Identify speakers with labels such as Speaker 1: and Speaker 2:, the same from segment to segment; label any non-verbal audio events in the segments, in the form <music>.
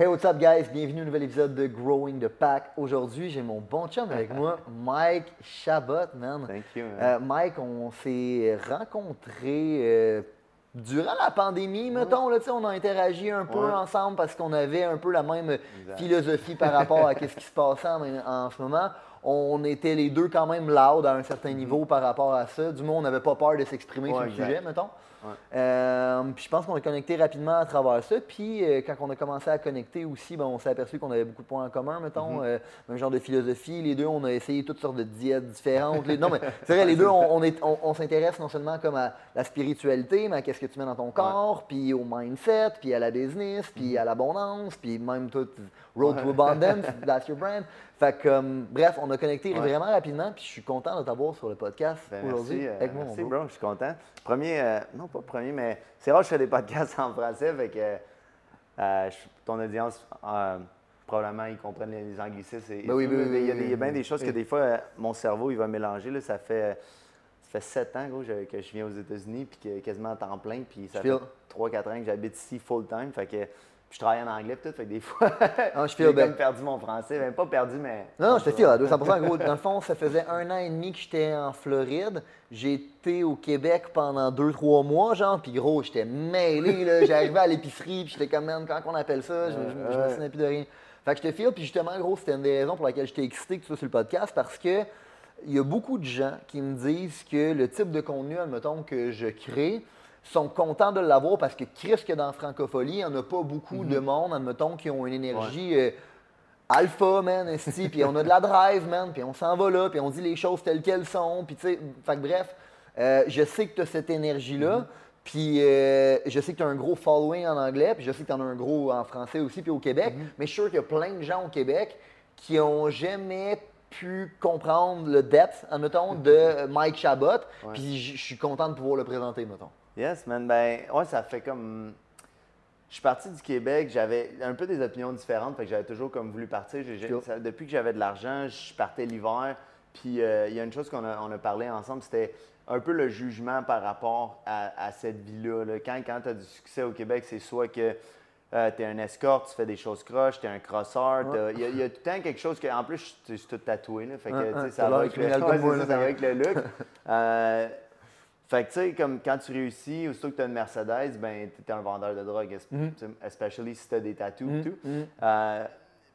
Speaker 1: Hey, what's up, guys? Bienvenue à un nouvel épisode de Growing the Pack. Aujourd'hui, j'ai mon bon chum avec moi, Mike Chabot, man.
Speaker 2: Thank you, man.
Speaker 1: Euh, Mike, on s'est rencontrés euh, durant la pandémie, mettons. Là, on a interagi un peu
Speaker 2: Ouais.
Speaker 1: ensemble parce qu'on avait un peu la même philosophie par rapport à ce qui se passait en, en ce moment. On était les deux quand même loud à un certain niveau par rapport à ça. Du moins, on n'avait pas peur de s'exprimer
Speaker 2: Mm-hmm. Ouais,
Speaker 1: sur le
Speaker 2: exact.
Speaker 1: sujet, mettons.
Speaker 2: Ouais.
Speaker 1: Euh, puis je pense qu'on a connecté rapidement à travers ça. Puis euh, quand on a commencé à connecter aussi, ben, on s'est aperçu qu'on avait beaucoup de points en commun, mettons.
Speaker 2: Mm-hmm.
Speaker 1: euh, même genre de philosophie. Les deux, on a essayé toutes sortes de diètes différentes. Les- Non, mais <laughs> c'est vrai, les deux, on, s'intéresse non seulement comme à la spiritualité, mais à qu'est-ce que tu mets dans ton corps, puis au mindset, puis à la business, puis à l'abondance, puis même tout Road to Abundance, that's your brand. Fait que, euh, bref, on a connecté
Speaker 2: Ouais.
Speaker 1: vraiment rapidement, puis je suis content de t'avoir sur le podcast
Speaker 2: Ben,
Speaker 1: aujourd'hui
Speaker 2: merci, euh,
Speaker 1: avec moi,
Speaker 2: merci,
Speaker 1: bro.
Speaker 2: bro. Je suis content. Premier, euh, non pas premier, mais c'est rare que je fais des podcasts en français, fait que euh, ton audience, probablement, ils comprennent les, les anglicismes. et-
Speaker 1: Ben oui, oui, oui,
Speaker 2: il y a,
Speaker 1: oui,
Speaker 2: des- il y a
Speaker 1: oui,
Speaker 2: bien des choses que des fois, mon cerveau, il va mélanger. Là, ça fait... Ça fait sept ans gros, que je viens aux États-Unis, puis que quasiment à temps plein, puis ça fait
Speaker 1: feel.
Speaker 2: 3-4 ans que j'habite ici full-time, fait que puis je travaille en anglais tout, fait que des fois, <laughs>
Speaker 1: Ah, je
Speaker 2: j'ai comme perdu mon français, même pas perdu, mais...
Speaker 1: Non, non, je te file à 200% gros. Dans le fond, ça faisait un an et demi que j'étais en Floride. Été au Québec pendant 2-3 mois, genre, puis gros, j'étais mêlé, là. <laughs> J'arrivais à l'épicerie, puis j'étais comme, man, quand on appelle ça, je, je- je me souvenais plus de rien. Fait que je te file, puis justement, gros, c'était une des raisons pour laquelle j'étais excité que tu sois sur le podcast, parce que il y a beaucoup de gens qui me disent que le type de contenu, admettons, que je crée, sont contents de l'avoir parce que Chris, que dans la francophonie, il n'y en a pas beaucoup de monde, admettons, qui ont une énergie euh, alpha, man, esti, puis on a de la drive, man, puis on s'en va là, puis on dit les choses telles qu'elles sont, puis tu sais, fait que bref, euh, je sais que tu as cette énergie-là, puis euh, je sais que tu as un gros following en anglais, puis je sais que tu en as un gros en français aussi, puis au Québec, mais je suis sûr qu'il y a plein de gens au Québec qui ont jamais pu comprendre le depth, admettons, de Mike Chabot, puis je je suis content de pouvoir le présenter, mettons.
Speaker 2: Yes, man. Ben, ouais, ça fait comme. Je suis parti du Québec, j'avais un peu des opinions différentes, fait que j'avais toujours comme voulu partir.
Speaker 1: Cool.
Speaker 2: ça- depuis que j'avais de l'argent, je partais l'hiver. Puis euh, il y a une chose qu'on a, on a parlé ensemble, c'était un peu le jugement par rapport à, à cette vie-là. là. Quand, quand tu as du succès au Québec, c'est soit que tu es un escorte, tu fais des choses croches, tu es un crosseur. Il y, a- il y a tout le temps quelque chose que. En plus, je suis tout tatoué. Là, fait que,
Speaker 1: Ouais, ouais, <laughs>
Speaker 2: ça, va avec le look. <laughs> Euh, fait que, tu sais, comme quand tu réussis, aussitôt que tu as une Mercedes, ben, tu es un vendeur de drogue,
Speaker 1: Mhm.
Speaker 2: especially si tu as des tattoos et tout. Euh,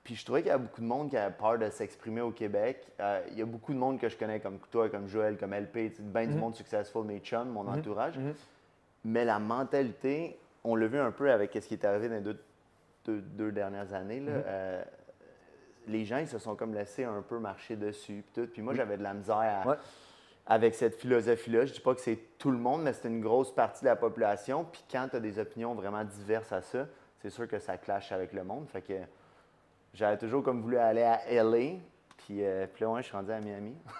Speaker 2: puis je trouvais qu'il y a beaucoup de monde qui a peur de s'exprimer au Québec. Euh, il y a beaucoup de monde que je connais, comme toi, comme Joël, comme LP, tu sais, ben
Speaker 1: Mhm.
Speaker 2: du monde successful, mes chums, mon entourage. Mais la mentalité, on l'a vu un peu avec ce qui est arrivé dans les deux, deux- deux dernières années.
Speaker 1: Mhm.
Speaker 2: là. Euh, les gens, ils se sont comme laissés un peu marcher dessus. Puis moi, j'avais de la misère à-
Speaker 1: Ouais.
Speaker 2: Avec cette philosophie-là. Je dis pas que c'est tout le monde, mais c'est une grosse partie de la population. Puis quand tu as des opinions vraiment diverses à ça, c'est sûr que ça clash avec le monde. Fait que j'avais toujours comme voulu aller à LA. Puis, euh, puis là, ouais, je suis rendu à Miami. <laughs>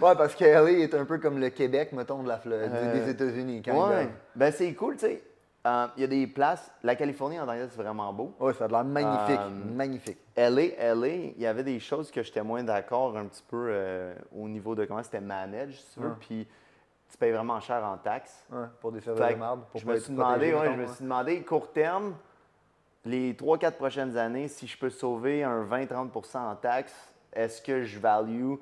Speaker 1: Ouais, parce que LA est un peu comme le Québec, mettons, de la des-
Speaker 2: Euh,
Speaker 1: des États-Unis, quand
Speaker 2: Ouais. Ben, c'est cool, tu sais. Euh, Il y a des places. La Californie, en tant que c'est vraiment beau.
Speaker 1: Ouais, ça a l'air magnifique,
Speaker 2: Euh,
Speaker 1: magnifique.
Speaker 2: LA, LA, il y avait des choses que j'étais moins d'accord un petit peu euh, au niveau de comment c'était managed, si tu veux.
Speaker 1: Ouais.
Speaker 2: Puis tu payes vraiment cher en taxes.
Speaker 1: Ouais, pour des
Speaker 2: Fait
Speaker 1: de merde. Pour
Speaker 2: je me suis demandé, ouais, je me suis demandé, court terme, les 3-4 prochaines années, si je peux sauver un 20-30 en taxes, est-ce que je value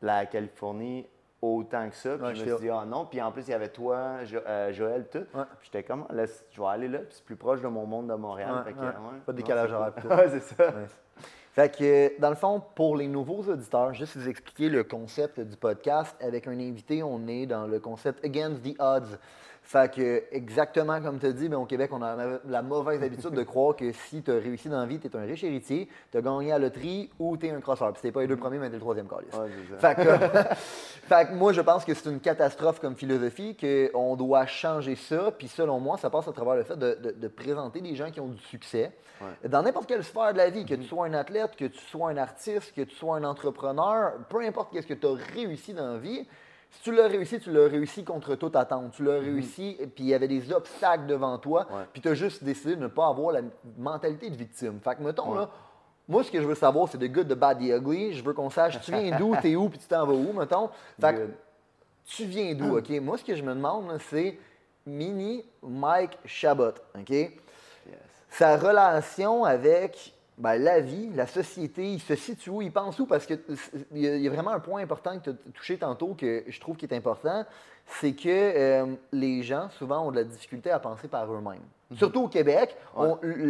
Speaker 2: la Californie autant que ça? Puis
Speaker 1: Ouais,
Speaker 2: je me suis dit, ah non. Puis en plus, il y avait toi, Jo- euh, Joël, tout.
Speaker 1: Ouais.
Speaker 2: Puis j'étais comme, laisse, je vais aller là, puis c'est plus proche de mon monde de Montréal. Fait que,
Speaker 1: Pas de décalage horaire. <laughs>
Speaker 2: Ouais, c'est ça.
Speaker 1: Fait que, dans le fond, pour les nouveaux auditeurs, juste vous expliquer le concept du podcast. Avec un invité, on est dans le concept Against the Odds. Fait que, exactement comme tu as dit, mais au Québec, on a la mauvaise habitude de croire que si tu as réussi dans la vie, tu es un riche héritier, tu as gagné à la loterie ou tu es un crosseur. Puis si pas les deux premiers, mais tu le troisième calice. fait, que, <laughs> fait que moi, je pense que c'est une catastrophe comme philosophie, qu'on doit changer ça. Puis selon moi, ça passe à travers le fait de, présenter des gens qui ont du succès dans n'importe quelle sphère de la vie, que tu sois un athlète, que tu sois un artiste, que tu sois un entrepreneur, peu importe qu'est-ce que tu as réussi dans la vie, si tu l'as réussi, tu l'as réussi contre toute attente. Tu l'as mhm. réussi, puis il y avait des obstacles devant toi, puis tu as juste décidé de ne pas avoir la mentalité de victime. Fait que, mettons, là, moi, ce que je veux savoir, c'est de good, de bad, the ugly. Je veux qu'on sache, tu viens d'où, t'es où, puis tu t'en vas où, mettons. Fait que, tu viens d'où, OK? Moi, ce que je me demande, c'est Mini Mike Chabot, OK? Sa relation avec ben, la vie, la société, il se situe où, il pense où, parce qu'il y, a vraiment un point important que tu as touché tantôt que je trouve qui est important, c'est que euh, les gens, souvent, ont de la difficulté à penser par eux-mêmes. Mhm. Surtout au Québec,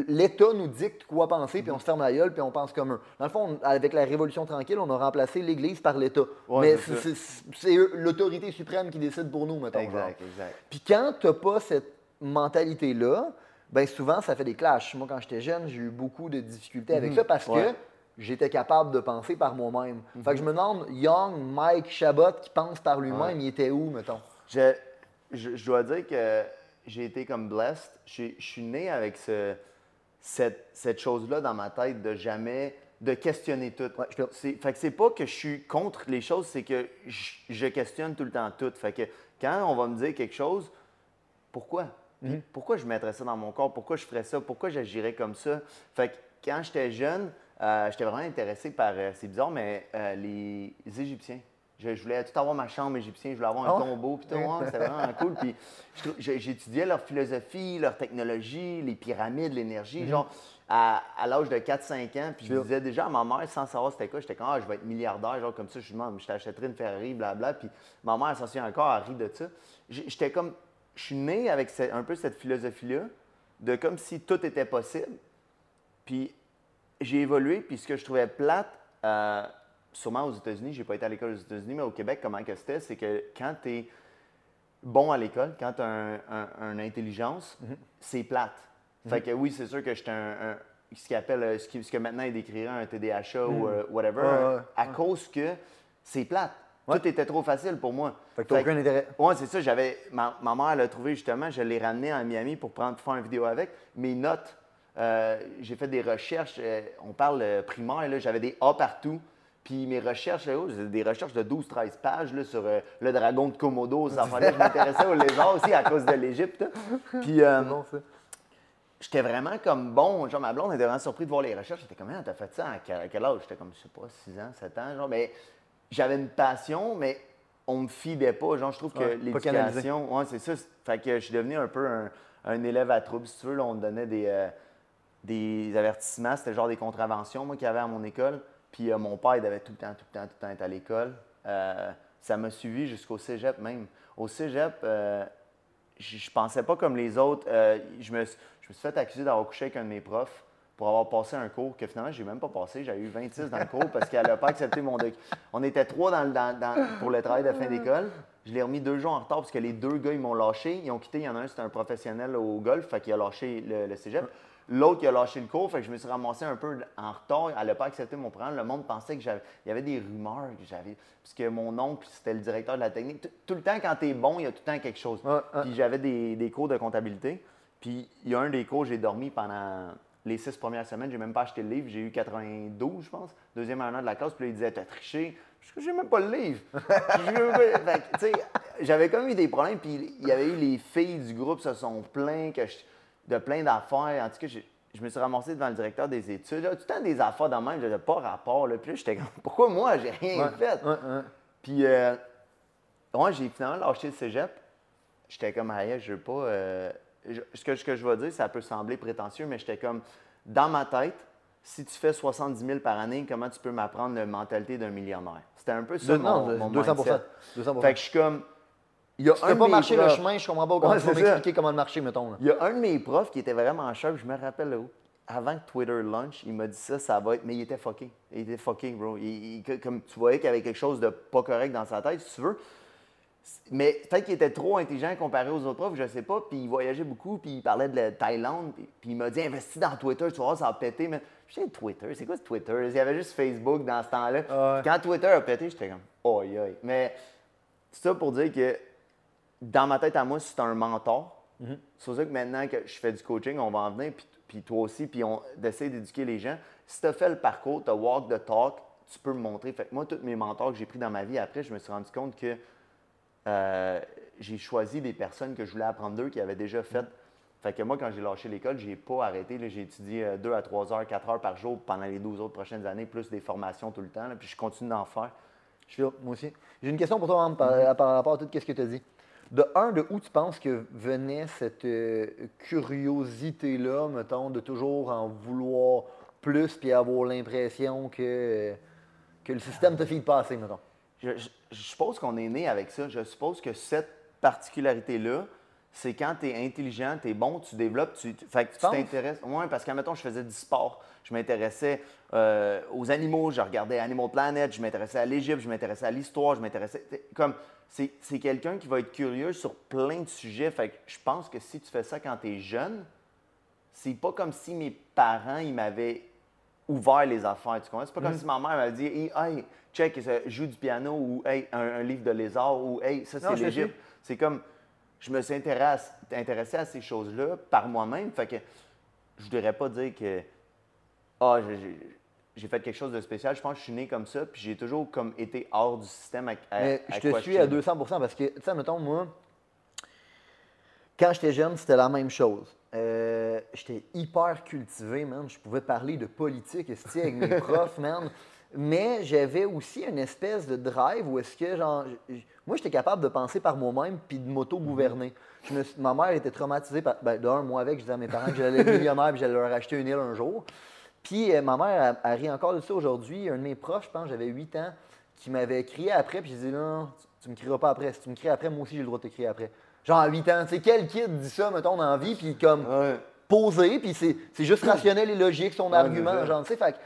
Speaker 1: l'État nous dicte quoi penser, puis on se ferme la gueule, puis on pense comme eux. Dans le fond, avec la Révolution tranquille, on a remplacé l'Église par l'État. Mais c'est l'autorité suprême qui décide pour nous, mettons.
Speaker 2: Exact, exact.
Speaker 1: Puis quand tu n'as pas cette mentalité-là, bien souvent, ça fait des clashs. Moi, quand j'étais jeune, j'ai eu beaucoup de difficultés avec mhm. ça parce que j'étais capable de penser par moi-même. Fait que je me demande, Young, Mike Chabot, qui pense par lui-même, il était où, mettons?
Speaker 2: Je, je, dois dire que j'ai été comme blessed. Je, suis né avec ce, cette, cette chose-là dans ma tête de jamais de questionner tout. fait que c'est pas que je suis contre les choses, c'est que je, je, questionne tout le temps tout. Fait que quand on va me dire quelque chose, pourquoi? Mhm. Pourquoi je mettrais ça dans mon corps? Pourquoi je ferais ça? Pourquoi j'agirais comme ça? Fait que quand j'étais jeune, euh, j'étais vraiment intéressé par, euh, c'est bizarre, mais euh, les Égyptiens. Je, voulais tout avoir ma chambre égyptienne, je voulais avoir un oh. tombeau, puis tout, c'était vraiment cool. Puis <laughs> j'étudiais leur philosophie, leur technologie, les pyramides, l'énergie. Mhm. Genre, à, l'âge de 4-5 ans, puis je disais déjà à ma mère, sans savoir c'était quoi, j'étais comme, ah, je vais être milliardaire, genre comme ça, je demande, je t'achèterai une Ferrari, blablabla. Puis ma mère, elle s'en souvient encore, elle rit de ça. J'étais comme, je suis né avec un peu cette philosophie-là, de comme si tout était possible. Puis j'ai évolué, puis ce que je trouvais plate, euh, sûrement aux États-Unis, j'ai pas été à l'école aux États-Unis, mais au Québec, comment que c'était, c'est que quand tu es bon à l'école, quand tu as une intelligence, mhm. c'est plate. Mhm. Fait que oui, c'est sûr que j'étais un, ce, qui appelle, ce, qui, ce que maintenant il décrirait un TDAH ou mhm. euh, whatever, à cause que c'est plate. Tout était trop facile pour moi.
Speaker 1: Fait que t'as aucun intérêt.
Speaker 2: Oui, c'est ça. J'avais, ma, mère l'a trouvé justement, je l'ai ramené à Miami pour, prendre, faire une vidéo avec. Mes notes, euh, j'ai fait des recherches, euh, on parle euh, primaire, là, j'avais des A partout. Puis mes recherches, là, des recherches de 12-13 pages là, sur le dragon de Komodo, ça je m'intéressais aux lézards aussi à cause de l'Égypte. Puis j'étais vraiment comme bon. Genre, ma blonde était vraiment surprise de voir les recherches. J'étais comme, ah, t'as fait ça à quel, âge? J'étais comme, je sais pas, 6 ans, 7 ans. Genre, mais j'avais une passion, mais on me fidait pas. Genre, je trouve que l'éducation, ouais, c'est ça. Fait que je suis devenu un peu un, élève à trouble. Si tu veux, on me donnait des, euh, des avertissements. C'était genre des contraventions, moi, qu'il y avait à mon école. Puis euh, mon père, il devait tout le temps, tout le temps, tout le temps être à l'école. Euh, ça m'a suivi jusqu'au cégep même. Au cégep, je, je pensais pas comme les autres. je, me, je me suis fait accuser d'avoir couché avec un de mes profs pour avoir passé un cours que finalement, j'ai même pas passé. J'ai eu 26 dans le cours parce qu'elle n'a pas accepté mon. On était trois dans, pour le travail de fin d'école. Je l'ai remis deux jours en retard parce que les deux gars, ils m'ont lâché. Ils ont quitté. Il y en a un, c'était un professionnel au golf, fait qu'il a lâché le, cégep. L'autre, il a lâché le cours, fait que je me suis ramassé un peu en retard. Elle n'a pas accepté mon programme. Le monde pensait que j'avais. Il y avait des rumeurs que j'avais. Puisque mon oncle, c'était le directeur de la technique. Tout, le temps, quand tu es bon, il y a tout le temps quelque chose. Puis j'avais des, des, cours de comptabilité. Puis il y a un des cours, j'ai dormi pendant les six premières semaines, j'ai même pas acheté le livre. J'ai eu 92, je pense, deuxième année de la classe. Puis là, il disait T'as triché Je j'ai même pas le livre. <laughs> J'avais comme eu des problèmes. Puis il y avait eu les filles du groupe se sont plaints de plein d'affaires. En tout cas, je me suis ramassé devant le directeur des études. tout le temps des affaires dans le même, j'avais pas rapport. Là. Puis j'étais comme Pourquoi moi, j'ai rien fait? Puis, euh, j'ai finalement lâché le cégep. J'étais comme Ah, je veux pas. Euh, ce, que, je vais dire, ça peut sembler prétentieux, mais j'étais comme, dans ma tête, si tu fais 70 000 par année, comment tu peux m'apprendre la mentalité d'un millionnaire? C'était un peu ça, mon, non, 200 200 Fait que je suis comme...
Speaker 1: Il y a un peux pas marcher le chemin, je comprends pas comment tu m'expliquer comment marcher, mettons.
Speaker 2: Il y a un de mes profs qui était vraiment cher, je me rappelle où. Avant Twitter Lunch, il m'a dit ça, ça va être. Mais il était fucking. Il était fucking, bro. comme tu voyais qu'il y avait quelque chose de pas correct dans sa tête, si tu veux. Mais peut-être qu'il était trop intelligent comparé aux autres profs, je sais pas. Puis il voyageait beaucoup, puis il parlait de la Thaïlande. Puis, puis il m'a dit investis dans Twitter, tu vois, ça a pété. Mais je sais, Twitter, c'est quoi ce Twitter? Il y avait juste Facebook dans ce temps-là.
Speaker 1: Ah.
Speaker 2: Quand Twitter a pété, j'étais comme, oh, aïe. Mais c'est ça pour dire que dans ma tête à moi, c'est un mentor.
Speaker 1: Mhm.
Speaker 2: C'est pour ça que maintenant que je fais du coaching, on va en venir, puis, puis toi aussi, puis on d'essayer d'éduquer les gens. Si tu as fait le parcours, tu as walk the talk, tu peux me montrer. Fait que moi, tous mes mentors que j'ai pris dans ma vie, après, je me suis rendu compte que euh, j'ai choisi des personnes que je voulais apprendre d'eux qui avaient déjà fait. Fait que moi, quand j'ai lâché l'école, j'ai pas arrêté. là. J'ai étudié 2 à 3 heures, 4 heures par jour pendant les 12 autres prochaines années, plus des formations tout le temps. là, puis je continue d'en faire.
Speaker 1: Je file, moi aussi. J'ai une question pour toi, Ham, par, par rapport à tout ce que tu as dit. De un, de où tu penses que venait cette euh, curiosité-là, mettons, de toujours en vouloir plus puis avoir l'impression que, euh, que le système te fait pas assez, mettons?
Speaker 2: Je, je- je suppose qu'on est né avec ça. Je suppose que cette particularité-là, c'est quand tu es intelligent, tu es bon, tu développes, tu, tu- fait que tu
Speaker 1: penses?
Speaker 2: t'intéresses. Oui, parce qu'à mettons, je faisais du sport. Je m'intéressais euh, aux animaux, je regardais Animal Planet, je m'intéressais à l'Égypte, je m'intéressais à l'histoire, je m'intéressais. Comme, c'est c'est quelqu'un qui va être curieux sur plein de sujets. Fait que je pense que si tu fais ça quand tu es jeune, c'est pas comme si mes parents, ils m'avaient ouvert les affaires, tu comprends? C'est pas
Speaker 1: Mm.
Speaker 2: comme si ma mère m'avait dit hey, hey, check, joue du piano ou hey, un, un livre de lézard ou hey, ça c'est l'Égypte. C'est comme, je me suis intéressé, intéressé à ces choses-là par moi-même. Fait que je voudrais pas dire que ah, j'ai- fait quelque chose de spécial. Je pense que je suis né comme ça, puis j'ai toujours comme été hors du système à, à-
Speaker 1: Mais
Speaker 2: à
Speaker 1: je te suis à
Speaker 2: suis.
Speaker 1: 200% parce que, tu sais, mettons, moi, quand j'étais jeune, c'était la même chose. Euh, j'étais hyper cultivé, man. Je pouvais parler de politique avec mes <laughs> profs, man. Mais j'avais aussi une espèce de drive où est-ce que, genre, moi, j'étais capable de penser par moi-même puis de m'auto-gouverner. Je me suis- ma mère était traumatisée par. Ben, d'un, moi avec, je disais à mes parents que j'allais être millionnaire puis j'allais leur acheter une île un jour. Puis euh, ma mère, elle, elle rit encore de ça aujourd'hui. Un de mes profs, je pense, j'avais 8 ans, qui m'avait crié après, puis j'ai dit non, tu, tu me crieras pas après. Si tu me cries après, moi aussi j'ai le droit de te crier après. Genre à 8 ans, tu sais, quel kid dit ça, mettons, dans la vie, puis comme
Speaker 2: Ouais.
Speaker 1: posé, puis c'est juste rationnel et logique son
Speaker 2: Ouais,
Speaker 1: argument, genre, tu sais. Fait que,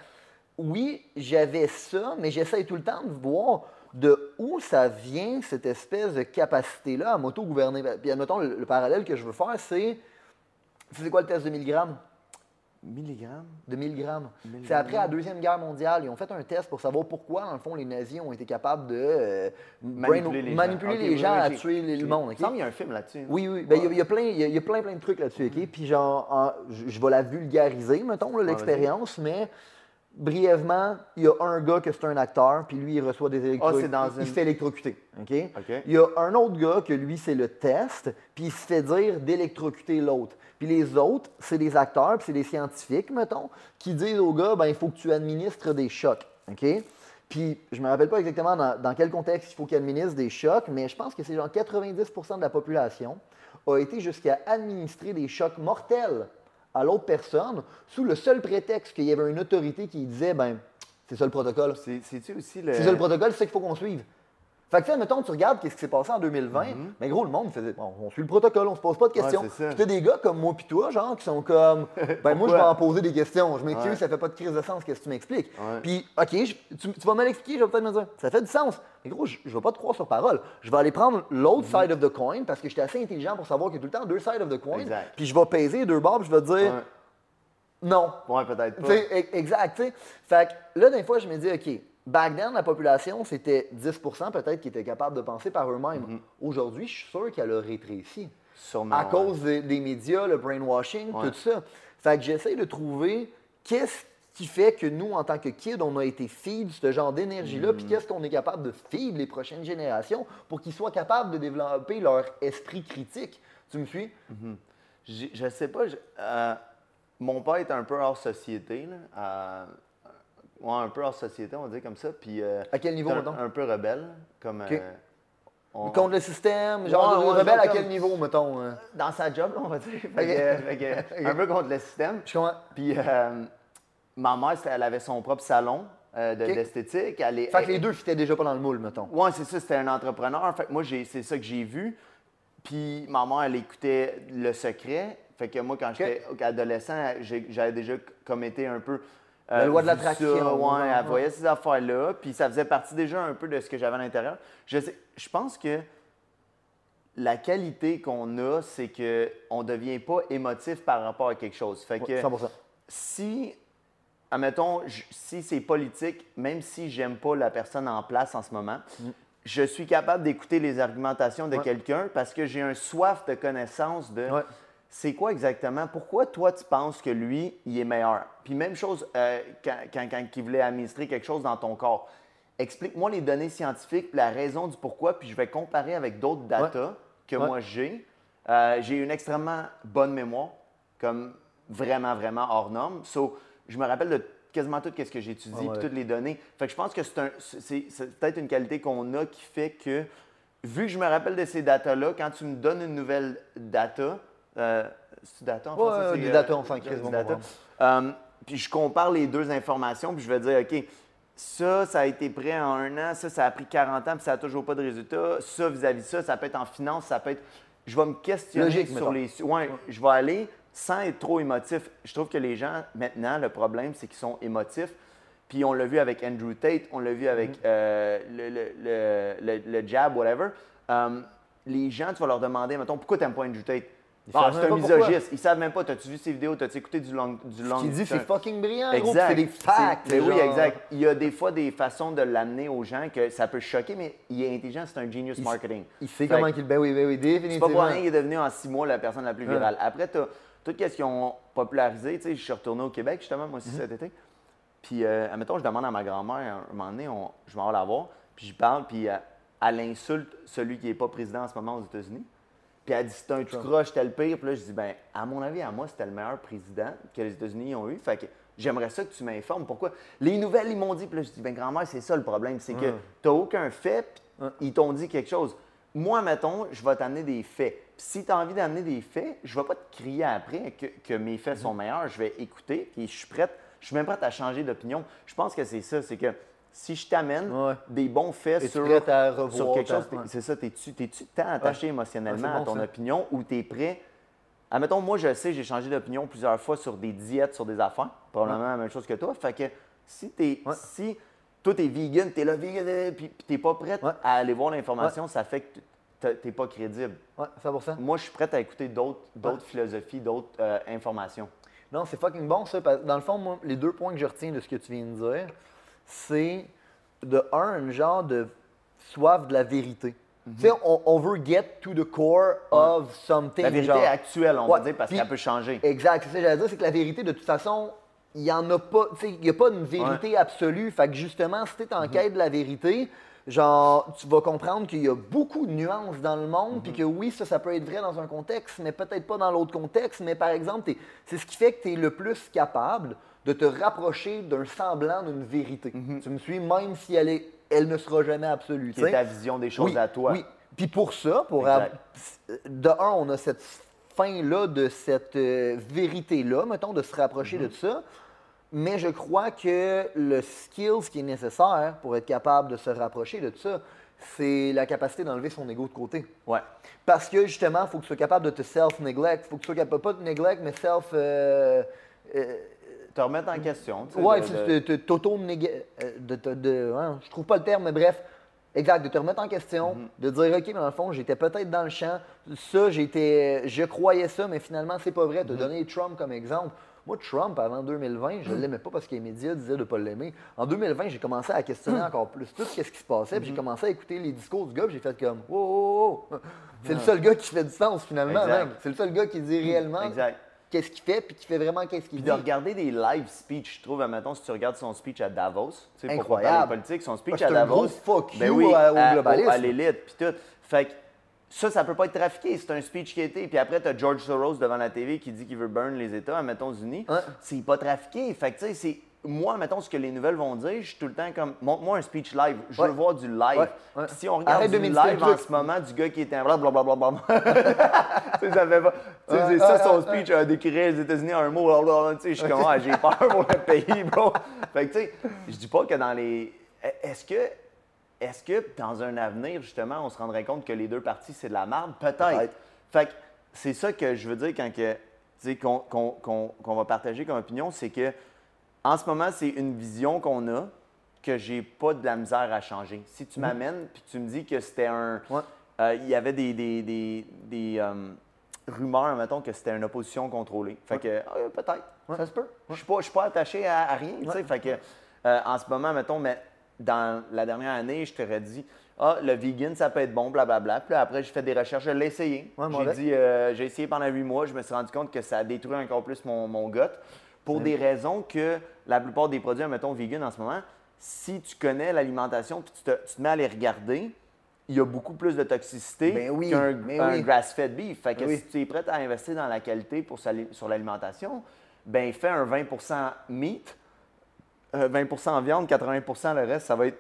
Speaker 1: oui, j'avais ça, mais j'essaie tout le temps de voir de où ça vient, cette espèce de capacité-là à m'auto-gouverner. Puis, admettons, le, le parallèle que je veux faire, c'est. C'est quoi le test de 1000 grammes?
Speaker 2: Milligrammes?
Speaker 1: de 1000 grammes. C'est après la. Deuxième Guerre mondiale. Ils ont fait un test pour savoir pourquoi, dans le fond, les nazis ont été capables de euh,
Speaker 2: Manipuler les gens.
Speaker 1: manipuler
Speaker 2: Ok,
Speaker 1: les
Speaker 2: oui,
Speaker 1: gens
Speaker 2: oui,
Speaker 1: à tuer le monde.
Speaker 2: Il me
Speaker 1: ok?
Speaker 2: semble qu'il y a un film là-dessus.
Speaker 1: Oui, oui. Ben, Il y a- il y, a plein, il y a- il y a plein, plein de trucs là-dessus. Puis, genre, en- je, je vais la vulgariser, mettons, l'expérience, mais brièvement, il y a un gars que c'est un acteur, puis lui, il reçoit des électrocutés.
Speaker 2: c'est dans
Speaker 1: il,
Speaker 2: une-
Speaker 1: se fait électrocuter. OK?
Speaker 2: OK.
Speaker 1: Il y a un autre gars que lui, c'est le test, puis il se fait dire d'électrocuter l'autre. Puis les autres, c'est des acteurs, puis c'est des scientifiques, mettons, qui disent au gars, ben, il faut que tu administres des chocs. OK? Puis je me rappelle pas exactement dans, dans quel contexte il faut qu'il administre des chocs, mais je pense que c'est genre 90% de la population a été jusqu'à administrer des chocs mortels à l'autre personne sous le seul prétexte qu'il y avait une autorité qui disait, ben, c'est ça le protocole.
Speaker 2: C'est- aussi le.
Speaker 1: C'est ça le protocole, c'est qu'il faut qu'on suive. Fait que, mettons, tu regardes ce qui s'est passé en 2020, mais gros, le monde faisait, bon, on suit le protocole, on se pose pas de questions.
Speaker 2: Mhm. Ouais.
Speaker 1: Puis t'as des gars comme moi puis toi, genre, qui sont comme, <laughs> ben moi, je vais en poser des questions. Je m'excuse,
Speaker 2: Ouais.
Speaker 1: ça fait pas de crise de sens, qu'est-ce que tu m'expliques?
Speaker 2: Ouais.
Speaker 1: Puis, OK, je- tu, tu vas me l'expliquer, je vais peut-être me dire, ça fait du sens. Mais gros, je, je vais pas te croire sur parole. Je vais aller prendre l'autre
Speaker 2: Mhm.
Speaker 1: side of the coin parce que j'étais assez intelligent pour savoir qu'il y a tout le temps deux sides of the coin.
Speaker 2: Exact.
Speaker 1: Puis je vais peser deux bords, puis je vais te dire, non,
Speaker 2: Ouais, peut-être pas.
Speaker 1: e- exact, tu sais. Fait que là, des fois, je me dis, OK, back then, la population, c'était 10% peut-être qui étaient capables de penser par eux-mêmes.
Speaker 2: Mhm.
Speaker 1: Aujourd'hui, je suis sûr qu'elle a rétréci.
Speaker 2: Sûrement.
Speaker 1: À
Speaker 2: ouais.
Speaker 1: cause des, des médias, le brainwashing,
Speaker 2: Ouais.
Speaker 1: tout ça. Fait que j'essaie de trouver qu'est-ce qui fait que nous, en tant que kids, on a été feed ce genre d'énergie-là, puis qu'est-ce qu'on est capable de feed les prochaines générations pour qu'ils soient capables de développer leur esprit critique. Tu me suis?
Speaker 2: J'ai- Je sais pas. je- euh, mon père est un peu hors société. Là, euh, ouais, un peu hors société, on va dire comme ça. Puis, euh,
Speaker 1: À quel niveau, mettons?
Speaker 2: un peu rebelle. Comme, euh, on-
Speaker 1: Contre le système, genre
Speaker 2: Ouais,
Speaker 1: rebelle à
Speaker 2: comme-
Speaker 1: quel niveau, mettons? euh?
Speaker 2: Dans sa job, là, on va dire. Fait que- fait que, <laughs> Un peu contre le système.
Speaker 1: Je comprends.
Speaker 2: Puis, euh, ma mère, elle avait son propre salon euh, de- d'esthétique. Elle est-
Speaker 1: Fait que les deux fitaient déjà pas dans le moule, mettons.
Speaker 2: Ouais, c'est ça, c'était un entrepreneur. Fait que moi, j'ai- c'est ça que j'ai vu. Puis ma mère, elle écoutait Le Secret. Fait que moi, quand j'étais adolescent, j'avais déjà comme été un peu. Euh,
Speaker 1: La loi de l'attraction,
Speaker 2: Ouais, elle voyait ces affaires-là. Puis ça faisait partie déjà un peu de ce que j'avais à l'intérieur. Je, sais- je pense que la qualité qu'on a, c'est qu'on ne devient pas émotif par rapport à quelque chose. Fait que
Speaker 1: 100%.
Speaker 2: si, admettons, je- si c'est politique, même si j'aime pas la personne en place en ce moment, je suis capable d'écouter les argumentations de
Speaker 1: Mm. Ouais.
Speaker 2: quelqu'un parce que j'ai un soif de connaissance de
Speaker 1: Ouais.
Speaker 2: C'est quoi exactement, pourquoi toi tu penses que lui, il est meilleur? Puis même chose euh, quand, quand, quand il voulait administrer quelque chose dans ton corps. Explique-moi les données scientifiques, la raison du pourquoi, puis je vais comparer avec d'autres data que
Speaker 1: Ouais.
Speaker 2: moi j'ai. Euh, j'ai une extrêmement bonne mémoire, comme vraiment, vraiment hors norme. So, je me rappelle de quasiment tout ce que j'ai étudié,
Speaker 1: ouais.
Speaker 2: toutes les données. Fait que je pense que c'est peut-être une qualité qu'on a qui fait que, vu que je me rappelle de ces datas-là, quand tu me donnes une nouvelle data, c'est data en
Speaker 1: Ouais,
Speaker 2: français?
Speaker 1: ouais,
Speaker 2: euh,
Speaker 1: data, on s'en
Speaker 2: des
Speaker 1: crisse, on
Speaker 2: data. Euh, puis je compare les deux informations, puis je vais dire, OK, ça, ça a été prêt en un an, ça, ça a pris 40 ans, puis ça n'a toujours pas de résultat. Ça, vis-à-vis de ça, ça peut être en finance, ça peut être. Je vais me questionner
Speaker 1: Logique,
Speaker 2: sur
Speaker 1: mettons.
Speaker 2: les. Ouais, je vais aller sans être trop émotif. Je trouve que les gens, maintenant, le problème, c'est qu'ils sont émotifs. Puis on l'a vu avec Andrew Tate, on l'a vu
Speaker 1: Mm-hmm.
Speaker 2: avec euh, le, le- le- le- le jab, whatever. Um, les gens, tu vas leur demander, mettons, pourquoi tu n'aimes pas Andrew Tate? Ah, c'est un misogyste. Ils savent même pas. T'as-tu vu ses vidéos? T'as-tu écouté du long du
Speaker 1: Ce
Speaker 2: long
Speaker 1: qu'il dit, c'est fucking brillant,
Speaker 2: Exact.
Speaker 1: c'est des facts.
Speaker 2: Oui, exact. Il y a des fois des façons de l'amener aux gens que ça peut choquer, mais il est intelligent, c'est un genius
Speaker 1: Il-
Speaker 2: marketing.
Speaker 1: Il sait
Speaker 2: Fait
Speaker 1: comment qu'il. Ben oui, ben oui,
Speaker 2: C'est pas
Speaker 1: définitivement.
Speaker 2: pour rien qu'il est devenu en six mois la personne la plus
Speaker 1: Ouais.
Speaker 2: virale. Après, tu as tout ce qu'ils ont popularisé. Tu sais, je suis retourné au Québec justement, moi aussi
Speaker 1: Mhm.
Speaker 2: cet été. Puis, euh, admettons, je demande à ma grand-mère, un moment donné, on- je m'en vais la voir, puis je parle, puis euh, elle insulte celui qui n'est pas président en ce moment aux États-Unis. Puis elle dit c'est un tout croche, c'était le pire. Puis là, je dis ben, à mon avis, à moi, c'était le meilleur président que les États-Unis ont eu. Fait que j'aimerais ça que tu m'informes. Pourquoi Les nouvelles, ils m'ont dit. Puis là, je dis ben, grand-mère, c'est ça le problème. C'est que tu n'as aucun fait, puis ils t'ont dit quelque chose. Moi, mettons, je vais t'amener des faits. Puis si tu as envie d'amener des faits, je ne vais pas te crier après que, que mes faits sont meilleurs. Je vais écouter, puis je suis prête. Je suis même prête à changer d'opinion. Je pense que c'est ça. C'est que si je t'amène
Speaker 1: Ouais.
Speaker 2: des bons faits sur,
Speaker 1: à revoir
Speaker 2: sur quelque chose, t'es- c'est ça, t'es-tu tant attaché émotionnellement
Speaker 1: Ouais,
Speaker 2: à ton
Speaker 1: ça.
Speaker 2: opinion ou tu es prêt? Admettons, moi, je sais, j'ai changé d'opinion plusieurs fois sur des diètes, sur des affaires. Probablement la même chose que toi. Fait que si, t'es, si toi, tu es vegan, tu es là, vegan, puis tu n'es pas prête
Speaker 1: Ouais.
Speaker 2: à aller voir l'information, ça fait que tu n'es pas crédible.
Speaker 1: Ouais, 100%.
Speaker 2: Moi, je suis prête à écouter d'autres, d'autres philosophies, d'autres euh, informations.
Speaker 1: Non, c'est fucking bon ça. parce- Dans le fond, moi, les deux points que je retiens de ce que tu viens de dire, c'est de un, une genre de soif de la vérité.
Speaker 2: Mhm.
Speaker 1: Tu sais, on, on veut get to the core of something.
Speaker 2: La vérité
Speaker 1: genre.
Speaker 2: actuelle, on
Speaker 1: Ouais,
Speaker 2: va dire, parce qu'elle peut changer.
Speaker 1: Exact, c'est ça que j'allais dire, c'est que la vérité, de toute façon, il n'y en a pas, tu sais, il n'y a pas une vérité absolue. Fait que justement, si tu es en quête de la vérité, genre, tu vas comprendre qu'il y a beaucoup de nuances dans le monde, puis que oui, ça, ça peut être vrai dans un contexte, mais peut-être pas dans l'autre contexte. Mais par exemple, c'est ce qui fait que tu es le plus capable de te rapprocher d'un semblant d'une vérité. Tu me suis, même si elle, est, elle ne sera jamais absolue.
Speaker 2: Qui
Speaker 1: tu
Speaker 2: est
Speaker 1: sais.
Speaker 2: ta vision des choses
Speaker 1: Oui,
Speaker 2: à toi.
Speaker 1: Oui. Puis pour ça, pour de un, on a cette fin-là de cette euh, vérité-là, mettons, de se rapprocher
Speaker 2: Mhm.
Speaker 1: de ça. Mais je crois que le skill, ce qui est nécessaire pour être capable de se rapprocher de ça, c'est la capacité d'enlever son ego de côté.
Speaker 2: Ouais.
Speaker 1: Parce que justement, il faut que tu sois capable de te self-neglect. Il faut que tu sois capable, pas de neglect, mais self. euh, euh,
Speaker 2: Te remettre en question.
Speaker 1: Ouais,
Speaker 2: de- de-
Speaker 1: t'auto euh, hein, je trouve pas le terme, mais bref, exact, de te remettre en question,
Speaker 2: Mhm.
Speaker 1: de dire ok, mais dans le fond, j'étais peut-être dans le champ, ça, j'étais, je croyais ça, mais finalement, c'est pas vrai.
Speaker 2: Mhm.
Speaker 1: De donner Trump comme exemple. Moi, Trump, avant 2020, je l'aimais pas parce que les médias disaient de pas l'aimer. En 2020, j'ai commencé à questionner
Speaker 2: Mhm.
Speaker 1: encore plus tout ce qui se passait, puis j'ai commencé à écouter les discours du gars, j'ai fait comme, wow, wow, wow. C'est le seul gars qui fait du sens finalement. C'est le seul gars qui dit réellement
Speaker 2: Exact.
Speaker 1: Qu'est-ce qu'il fait, puis qui fait vraiment qu'est-ce qu'il
Speaker 2: Puis
Speaker 1: dit.
Speaker 2: de regarder des live speech, je trouve, admettons, si tu regardes son speech à Davos, tu sais, pour parler politique, son speech
Speaker 1: Ah, c'est
Speaker 2: à Davos.
Speaker 1: gros fuck
Speaker 2: ben
Speaker 1: you
Speaker 2: oui,
Speaker 1: à- au globalisme.
Speaker 2: à l'élite, puis tout. Fait que ça, ça peut pas être trafiqué. C'est un speech qui a été. Puis après, tu as George Soros devant la TV qui dit qu'il veut burn les États, admettons, unis. C'est pas trafiqué. Fait que, tu sais, c'est. Moi, mettons, ce que les nouvelles vont dire, je suis tout le temps comme. Montre-moi un speech live. Je veux
Speaker 1: Ouais.
Speaker 2: voir du live.
Speaker 1: Ouais,
Speaker 2: si on regarde
Speaker 1: Arrête
Speaker 2: du live en ce moment du gars qui est un blablabla. <laughs> tu sais, ça fait pas. Tu sais, ça son speech, euh, décrire les États-Unis en un mot. Tu sais, je suis comme, ah, j'ai peur pour le pays, bro. Fait que, tu sais, je dis pas que dans les. Est-ce que. Est-ce que dans un avenir, justement, on se rendrait compte que les deux parties, c'est de la merde? Peut-être. Fait que c'est ça que je veux dire quand que, tu sais, qu'on qu'on- qu'on va partager comme opinion, c'est que en ce moment, c'est une vision qu'on a que j'ai pas de la misère à changer. Si tu m'amènes puis tu me dis que c'était un
Speaker 1: Ouais.
Speaker 2: euh, il y avait des, des, des, des, euh, rumeurs, mettons, que c'était une opposition contrôlée. Fait que, ah, peut-être, ça se peut. Je ne suis pas, attaché à, à rien. Fait que, euh, en ce moment, mettons, mais dans la dernière année, je t'aurais dit, ah, le vegan, ça peut être bon, blablabla. Puis là, après, j'ai fait des recherches, je l'ai essayé. J'ai dit, euh, j'ai essayé pendant huit mois, je me suis rendu compte que ça détruit encore plus mon, mon gut. Pour des raisons que la plupart des produits, mettons, vegan en ce moment, si tu connais l'alimentation puis tu te, tu te mets à les regarder, il y a beaucoup plus de toxicité
Speaker 1: Ben oui,
Speaker 2: qu'un
Speaker 1: ben oui.
Speaker 2: grass-fed beef. Fait que
Speaker 1: Ben oui.
Speaker 2: si tu es prêt à investir dans la qualité pour sur l'alimentation, ben fais un 20% meat, euh, 20% viande, 80% le reste, ça va être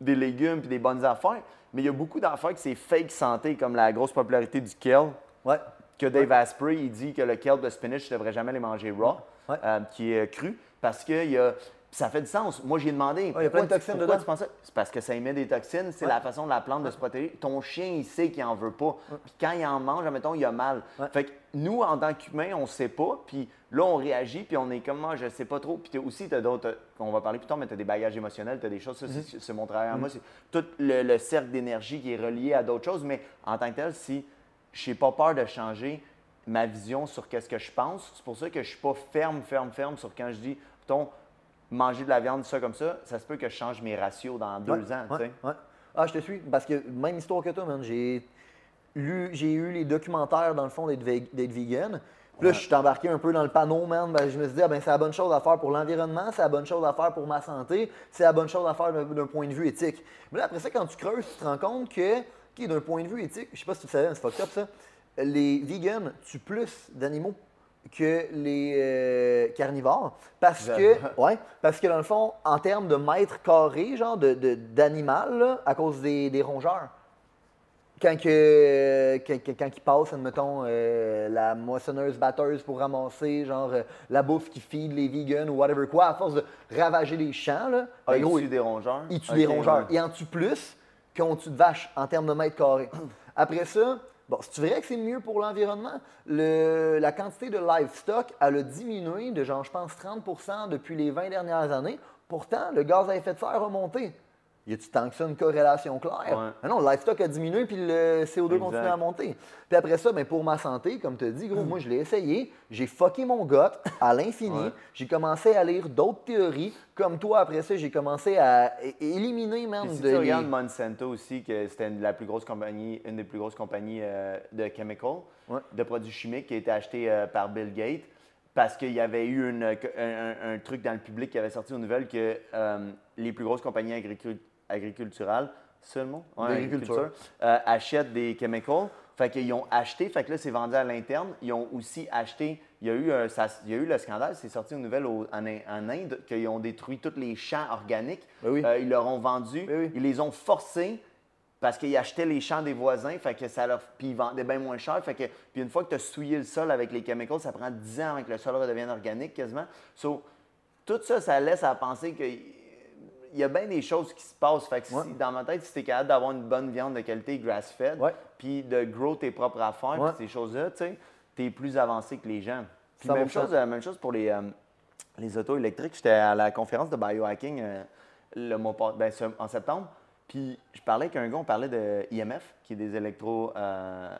Speaker 2: des légumes puis des bonnes affaires. Mais il y a beaucoup d'affaires que c'est fake santé, comme la grosse popularité du kale,
Speaker 1: Ouais.
Speaker 2: que Dave Asprey, il dit que le kale de spinach, tu ne devrais jamais les manger raw,
Speaker 1: Ouais.
Speaker 2: euh, qui est cru, parce que y a- ça fait du sens. Moi, j'ai demandé.
Speaker 1: il y a plein de toxines dedans.
Speaker 2: tu penses ça? C'est parce que ça émet des toxines. C'est
Speaker 1: Ouais.
Speaker 2: la façon de la plante de se protéger. Ton chien, il sait qu'il en veut pas. Puis quand il en mange, admettons, il a mal. Fait que nous, en tant qu'humains, on ne sait pas. Puis là, on réagit, puis on est comme moi, je sais pas trop. Puis aussi, tu as d'autres. On va parler plus tard, mais tu as des bagages émotionnels, tu as des choses. Ça,
Speaker 1: Mm-hmm.
Speaker 2: c'est- c'est mon travail à moi. C'est tout le, le cercle d'énergie qui est relié à d'autres choses. Mais en tant que tel, si je n'ai pas peur de changer ma vision sur qu'est-ce que je pense, c'est pour ça que je suis pas ferme, ferme, ferme sur quand je dis, mettons, manger de la viande, ça comme ça, ça se peut que je change mes ratios dans deux
Speaker 1: Ouais,
Speaker 2: ans.
Speaker 1: ouais, ouais. Ah, je te suis. Parce que même histoire que toi, man. J'ai lu, j'ai eu les documentaires, dans le fond, d'être ve- d'être vegan. Puis là, je suis embarqué un peu dans le panneau, man. Ben, je me suis dit, ah, ben, c'est la bonne chose à faire pour l'environnement, c'est la bonne chose à faire pour ma santé, c'est la bonne chose à faire d'un point de vue éthique. Mais là, après ça, quand tu creuses, tu te rends compte que, OK, d'un point de vue éthique, je sais pas si tu le savais, mais c'est fucked up ça, les vegans tuent plus d'animaux que les euh, carnivores parce que <laughs> ouais parce que dans le fond en termes de mètres carrés genre de, d'animal là, à cause des, des rongeurs quand que quand, quand- quand ils passent admettons euh, la moissonneuse batteuse pour ramasser genre euh, la bouffe qui feed les vegans ou whatever quoi à force de ravager les champs là
Speaker 2: Ah,
Speaker 1: ben,
Speaker 2: il
Speaker 1: gros,
Speaker 2: tue des rongeurs?
Speaker 1: ils tuent des rongeurs.
Speaker 2: ouais.
Speaker 1: Ils en tuent plus qu'on tue de vaches en termes de mètres carrés. <clears throat> Après ça, bon, c'est vrai que c'est mieux pour l'environnement? Le- la quantité de livestock, elle a diminué de genre, je pense, 30% depuis les 20 dernières années. Pourtant, le gaz à effet de serre a monté. Y a-tu tant que ça une corrélation claire?
Speaker 2: Ouais.
Speaker 1: Ah non, le livestock a diminué puis le CO2 continue à monter. Puis après ça, ben, pour ma santé, comme tu as dit, gros, moi je l'ai essayé, j'ai fucké mon gut à l'infini.
Speaker 2: Ouais.
Speaker 1: J'ai commencé à lire d'autres théories. Comme toi, après ça, j'ai commencé à éliminer même
Speaker 2: Puis si
Speaker 1: de
Speaker 2: tu
Speaker 1: les-
Speaker 2: regardes Monsanto aussi, que c'était une, la plus grosse compagnie, une des plus grosses compagnies euh, de chemical,
Speaker 1: Ouais.
Speaker 2: de produits chimiques qui a été acheté euh, par Bill Gates, parce qu'il y avait eu une- un, un- un truc dans le public qui avait sorti aux nouvelles que euh, les plus grosses compagnies agricul- agriculturales, c'est ça le mot? Ouais, agriculture, euh, achètent des chemicals. Fait qu'ils ont acheté, fait que là, c'est vendu à l'interne. Ils ont aussi acheté, il y a eu, un- ça- il y a eu le scandale, c'est sorti aux nouvelles au- en, In- en Inde, qu'ils ont détruit tous les champs organiques.
Speaker 1: Ben oui.
Speaker 2: Euh, ils leur ont vendu,
Speaker 1: Ben oui.
Speaker 2: ils les ont forcés parce qu'ils achetaient les champs des voisins, fait que ça leur, puis ils vendaient bien moins cher. Fait que, puis une fois que tu as souillé le sol avec les chemicals, ça prend 10 ans avant que le sol redevienne organique quasiment. So, tout ça, ça laisse à penser qu'il y a bien des choses qui se passent. Fait que si- dans ma tête, si tu es capable d'avoir une bonne viande de qualité grass-fed, puis de grow tes propres affaires, puis ces choses-là, tu es plus avancé que les gens. Puis
Speaker 1: 100%.
Speaker 2: même chose, euh, même chose pour les, euh, les autos électriques. J'étais à la conférence de biohacking euh, le mois pas- ben, ce- en septembre. Puis je parlais avec un gars, on parlait de IMF, qui est des électro euh,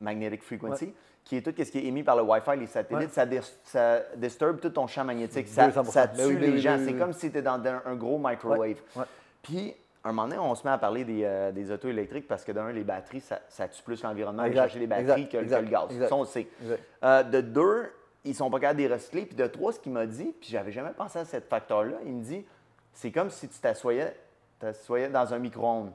Speaker 2: magnetic frequency, qui est tout ce qui est émis par le Wi-Fi, les satellites.
Speaker 1: Ouais.
Speaker 2: Ça, dis- ça disturbe tout ton champ magnétique. Ça,
Speaker 1: 200%.
Speaker 2: ça tue
Speaker 1: oui,
Speaker 2: les
Speaker 1: oui,
Speaker 2: gens.
Speaker 1: oui,
Speaker 2: C'est comme si tu étais dans un, un gros microwave.
Speaker 1: Ouais.
Speaker 2: Puis, un moment donné, on se met à parler des, euh, des autos électriques parce que d'un, les batteries, ça, ça tue plus l'environnement
Speaker 1: Exact,
Speaker 2: chercher les batteries
Speaker 1: exact,
Speaker 2: que, le gaz.
Speaker 1: exact.
Speaker 2: Ça, on le sait. Euh, de deux, ils sont pas capables de les recycler. Puis de trois, ce qu'il m'a dit, puis j'avais jamais pensé à ce facteur-là, il me dit c'est comme si tu t'assoyais, dans un micro-ondes.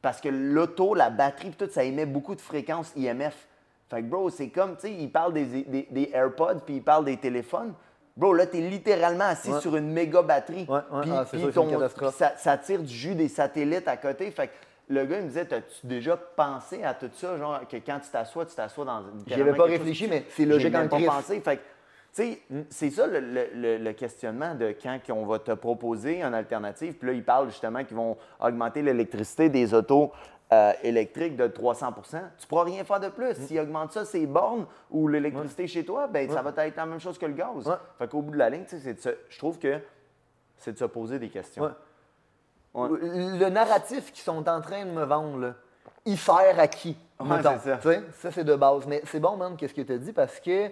Speaker 2: Parce que l'auto, la batterie, tout, ça émet beaucoup de fréquences IMF. Fait que, bro, c'est comme, tu sais, il parle des, des, des AirPods, puis il parle des téléphones. Bro, là, tu es littéralement assis
Speaker 1: Ouais.
Speaker 2: sur une méga batterie.
Speaker 1: Ouais, ouais,
Speaker 2: Puis-
Speaker 1: ah,
Speaker 2: puis
Speaker 1: sûr,
Speaker 2: ton- puis ça, ça tire du jus des satellites à côté. Fait que le gars, il me disait T'as-tu déjà pensé à tout ça? Genre, que quand tu t'assois, tu t'assois dans une.
Speaker 1: J'y avais pas réfléchi, mais c'est logique en
Speaker 2: pas pensé. Fait que, tu sais, c'est ça le, le- le- le questionnement de quand on va te proposer une alternative. Puis là, ils parlent justement qu'ils vont augmenter l'électricité des autos euh, électriques de 300% Tu ne pourras rien faire de plus. S'ils augmentent ça, ces bornes ou l'électricité chez toi, ben, ça va être la même chose que le gaz.
Speaker 1: Ouais.
Speaker 2: Fait qu'au bout de la ligne, tu sais, c'est de se- je trouve que c'est de se poser des questions.
Speaker 1: Le narratif qu'ils sont en train de me vendre, là, il sert à qui?
Speaker 2: Ça.
Speaker 1: Ça, c'est de base. Mais c'est bon, man, qu'est-ce que tu as dit, parce que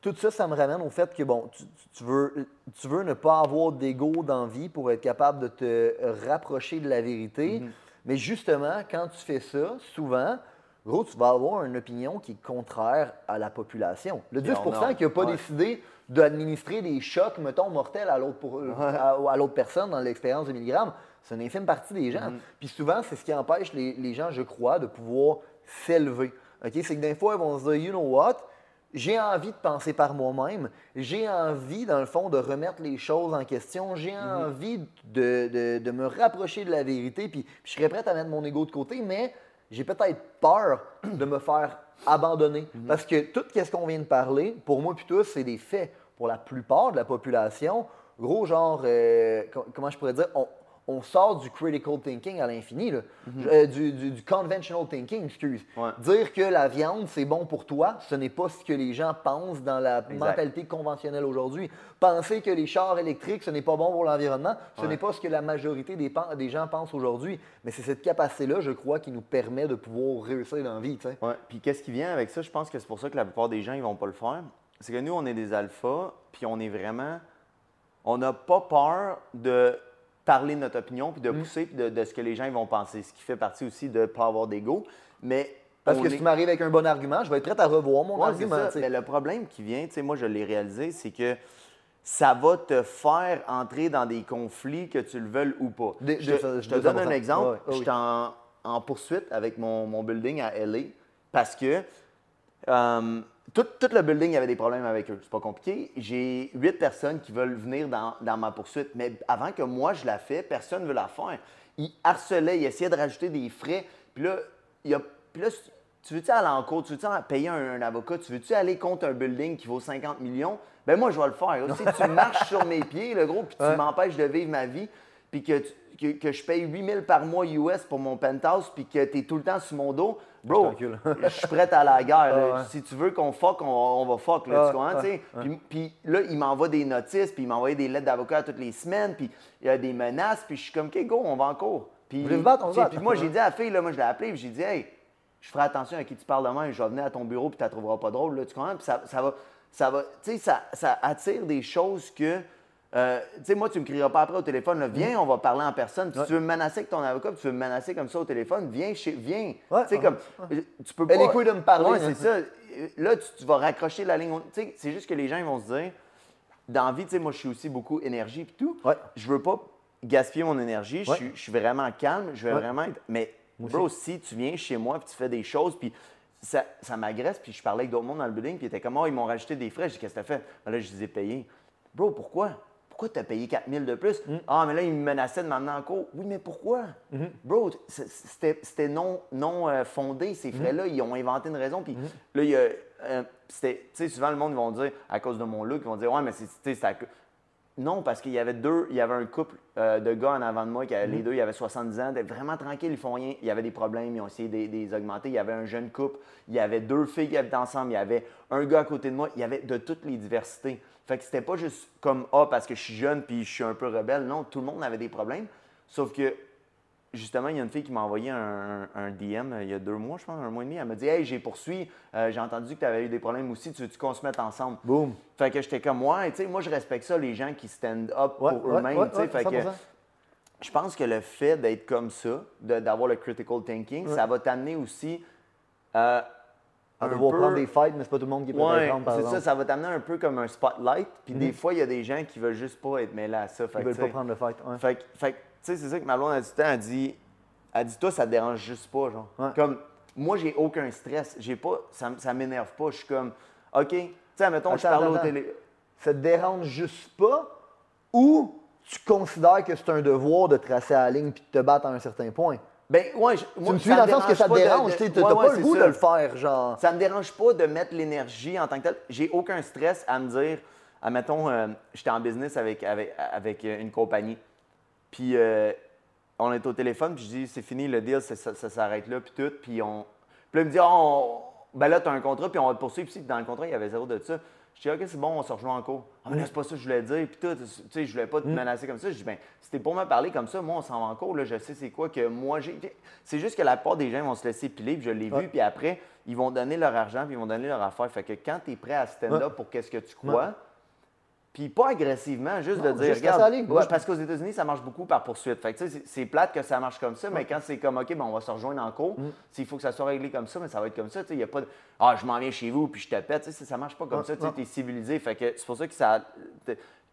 Speaker 1: tout ça, ça me ramène au fait que, bon, tu, veux, tu veux ne pas avoir d'ego dans la vie pour être capable de te rapprocher de la vérité.
Speaker 2: Mm-hmm.
Speaker 1: Mais justement, quand tu fais ça, souvent, gros, tu vas avoir une opinion qui est contraire à la population. Le 10
Speaker 2: on a-
Speaker 1: qui n'a pas
Speaker 2: ouais.
Speaker 1: décidé d'administrer des chocs, mettons, mortels à l'autre pour- à, à l'autre personne dans l'expérience de milligrammes, c'est une infime partie des gens. Puis souvent, c'est ce qui empêche les, les gens, je crois, de pouvoir s'élever. C'est que des fois, ils vont se dire, you know what? J'ai envie de penser par moi-même. J'ai envie, dans le fond, de remettre les choses en question. J'ai envie de, de- de me rapprocher de la vérité. Puis, puis je serais prêt à mettre mon ego de côté, mais j'ai peut-être peur <clears throat> de me faire abandonner. Parce que tout ce qu'on vient de parler, pour moi tous, c'est des faits. Pour la plupart de la population, gros genre, euh, co- comment je pourrais dire, on, on sort du critical thinking à l'infini, là. Euh, du, du- du conventional thinking, excuse.
Speaker 2: Ouais.
Speaker 1: Dire que la viande, c'est bon pour toi, ce n'est pas ce que les gens pensent dans la mentalité conventionnelle aujourd'hui. Penser que les chars électriques, ce n'est pas bon pour l'environnement, ce
Speaker 2: Ouais.
Speaker 1: n'est pas ce que la majorité des, gens pensent aujourd'hui. Mais c'est cette capacité-là, je crois, qui nous permet de pouvoir réussir dans la vie.
Speaker 2: Ouais. Puis qu'est-ce qui vient avec ça? Je pense que c'est pour ça que la plupart des gens, ils vont pas le faire. C'est que nous, on est des alphas, puis on est vraiment. On n'a pas peur de parler de notre opinion, puis de pousser, puis de, de ce que les gens ils vont penser. Ce qui fait partie aussi de ne pas avoir d'ego. Mais.
Speaker 1: Parce que
Speaker 2: est-
Speaker 1: si tu m'arrives avec un bon argument, je vais être prêt à revoir mon
Speaker 2: Ouais,
Speaker 1: argument.
Speaker 2: Mais le problème qui vient, tu sais, moi, je l'ai réalisé, c'est que ça va te faire entrer dans des conflits que tu le veuilles ou pas.
Speaker 1: Des-
Speaker 2: je, te- je te
Speaker 1: des-
Speaker 2: donne un
Speaker 1: 200%.
Speaker 2: exemple.
Speaker 1: Ouais, ouais.
Speaker 2: J'étais en, en poursuite avec mon, mon building à LA parce que euh, tout, tout le building avait des problèmes avec eux. C'est pas compliqué. J'ai huit personnes qui veulent venir dans, dans ma poursuite. Mais avant que moi je la fais, personne ne veut la faire. Ils harcelaient, ils essayaient de rajouter des frais. Puis là, il y a, puis là, tu veux-tu aller en cours? Tu veux-tu payer un, un avocat? Tu veux-tu aller contre un building qui vaut 50 millions? Ben moi, je vais le faire. Si tu <laughs> marches sur mes pieds, le gros, puis tu
Speaker 1: Ouais.
Speaker 2: m'empêches de vivre ma vie, puis que, tu- que, que je paye 8000 par mois US pour mon penthouse, puis que tu es tout le temps sur mon dos, bro, <laughs> je suis prêt à la guerre. là.
Speaker 1: Ah ouais.
Speaker 2: Si tu veux qu'on fuck, on, on va fuck. Là,
Speaker 1: Ah,
Speaker 2: tu comprends,
Speaker 1: ah?
Speaker 2: Puis, puis là, il m'envoie des notices, puis il m'envoie des lettres d'avocat toutes les semaines, puis il y a des menaces, puis je suis comme, OK, go, on va en cours. Puis,
Speaker 1: Vous battre, on
Speaker 2: moi, j'ai <laughs> dit à la fille, là, moi, je l'ai appelée, puis j'ai dit, hey, je ferai attention à qui tu parles demain, je vais venir à ton bureau, puis tu la trouveras pas drôle, là, tu comprends? Puis ça, ça va, ça va, tu sais, ça, ça attire des choses que. Euh, tu sais, moi, tu me crieras pas après au téléphone, là, viens, on va parler en personne. Puis tu veux me menacer avec ton avocat, puis tu veux me menacer comme ça au téléphone, viens, chez, viens.
Speaker 1: Ouais,
Speaker 2: tu sais, comme, tu peux pas.
Speaker 1: Elle est de me parler,
Speaker 2: c'est ça. Là, tu, tu vas raccrocher la ligne. Tu sais, c'est juste que les gens ils vont se dire, dans la vie, tu sais, moi, je suis aussi beaucoup énergie et tout.
Speaker 1: Ouais.
Speaker 2: Je veux pas gaspiller mon énergie. Je suis- Je suis vraiment calme. Je veux
Speaker 1: Ouais.
Speaker 2: vraiment être. Mais, bro, si tu viens chez moi puis tu fais des choses, puis ça, ça m'agresse, puis je parlais avec d'autres mondes dans le building, puis ils étaient comme, oh, ils m'ont rajouté des frais. Je dis, qu'est-ce que t'as fait? Ben là, je les ai payés. Bro, pourquoi? Pourquoi t'as payé 4000 de plus?
Speaker 1: Mm.
Speaker 2: Ah, mais là, ils me menaçaient de m'emmener en cours. Oui, mais pourquoi?
Speaker 1: Mm-hmm.
Speaker 2: Bro, c'était non, non euh, fondé, ces frais-là. Ils ont inventé une raison. Puis là, il y a. euh, tu sais, souvent, le monde, ils vont dire, à cause de mon look, ils vont dire, ouais, mais c'est non, parce qu'il y avait deux, il y avait un couple euh, de gars en avant de moi, qui
Speaker 1: Mhm.
Speaker 2: les deux, ils avaient 70 ans, étaient vraiment tranquilles, ils font rien. Il y avait des problèmes, ils ont essayé de de les augmenter. Il y avait un jeune couple, il y avait deux filles qui habitaient ensemble, il y avait un gars à côté de moi, il y avait de toutes les diversités. Fait que c'était pas juste comme Ah, parce que je suis jeune puis je suis un peu rebelle. Non, tout le monde avait des problèmes. Sauf que justement, il y a une fille qui m'a envoyé un, un DM euh, il y a deux mois, je pense, un mois et demi. Elle m'a dit Hey, j'ai poursuivi, euh, j'ai entendu que tu avais eu des problèmes aussi, tu veux-tu qu'on se mette ensemble?
Speaker 1: Boom.
Speaker 2: Fait que j'étais comme Ouais, tu sais, moi je respecte ça, les gens qui stand up
Speaker 1: Ouais,
Speaker 2: pour
Speaker 1: ouais,
Speaker 2: eux-mêmes.
Speaker 1: ouais,
Speaker 2: fait que
Speaker 1: 100%.
Speaker 2: je pense que le fait d'être comme ça, d'avoir le critical thinking, ça va t'amener aussi euh,
Speaker 1: À devoir
Speaker 2: peu-
Speaker 1: prendre des fights, mais c'est pas tout le monde qui peut
Speaker 2: Ouais,
Speaker 1: les prendre, par
Speaker 2: c'est ça, ça va t'amener un peu comme un spotlight. Puis des fois, il y a des gens qui veulent juste pas être mêlés à ça. Fait
Speaker 1: Ils veulent pas prendre le fight. ouais.
Speaker 2: fait, que- fait sais, c'est ça que ma blonde a dit temps, elle dit, elle dit, toi, ça te dérange juste pas, genre.
Speaker 1: Ouais.
Speaker 2: Comme, moi, j'ai aucun stress. J'ai pas, ça, ça m'énerve pas. Je suis comme, OK, tu sais, mettons, je parle au télé.
Speaker 1: Ça te dérange juste pas ou tu considères que c'est un devoir de tracer la ligne puis de te battre à un certain point?
Speaker 2: Ben, ouais, je-
Speaker 1: Tu me suis dans le sens que ça te dérange, tu
Speaker 2: ouais,
Speaker 1: pas le goût
Speaker 2: ça.
Speaker 1: de le faire, genre.
Speaker 2: Ça me dérange pas de mettre l'énergie en tant que tel. J'ai aucun stress à me dire, admettons, euh, j'étais en business avec, avec, avec une compagnie. Puis euh, on est au téléphone, puis je dis, c'est fini, le deal, ça, ça- ça s'arrête là, puis tout. Puis on. Puis là, il me dit, Ah, on- ben là, tu as un contrat, puis on va te poursuivre. Puis dans le contrat, il y avait zéro de ça. Je dis, OK, c'est bon, on se rejoint en cours. Ah, mais là, c'est pas ça que je voulais dire. Puis tout, tu sais, je voulais pas te
Speaker 1: Mm.
Speaker 2: menacer comme ça. Je dis, ben, c'était pour me parler comme ça. Moi, on s'en va en cours. Là, je sais c'est quoi que moi, j'ai. C'est juste que la plupart des gens vont se laisser piler. Puis je l'ai
Speaker 1: Ouais.
Speaker 2: vu. Puis après, ils vont donner leur argent. Puis ils vont donner leur affaire. Fait que quand tu es prêt à stand up
Speaker 1: Ouais.
Speaker 2: pour qu'est-ce que tu crois, puis pas agressivement, juste
Speaker 1: Non,
Speaker 2: de dire,
Speaker 1: juste
Speaker 2: regarde,
Speaker 1: aller.
Speaker 2: ouais, parce qu'aux États-Unis, ça marche beaucoup par poursuite. Fait que, tu sais, c'est- plate que ça marche comme ça, mais quand c'est comme, OK, ben, on va se rejoindre en cours,
Speaker 1: Mm.
Speaker 2: s'il faut que ça soit réglé comme ça, mais ça va être comme ça. Tu sais, il n'y a pas de, ah, je m'en viens chez vous, puis je te pète. Tu sais, ça marche pas comme
Speaker 1: Ouais,
Speaker 2: ça. Tu es civilisé. Fait que c'est pour ça que ça.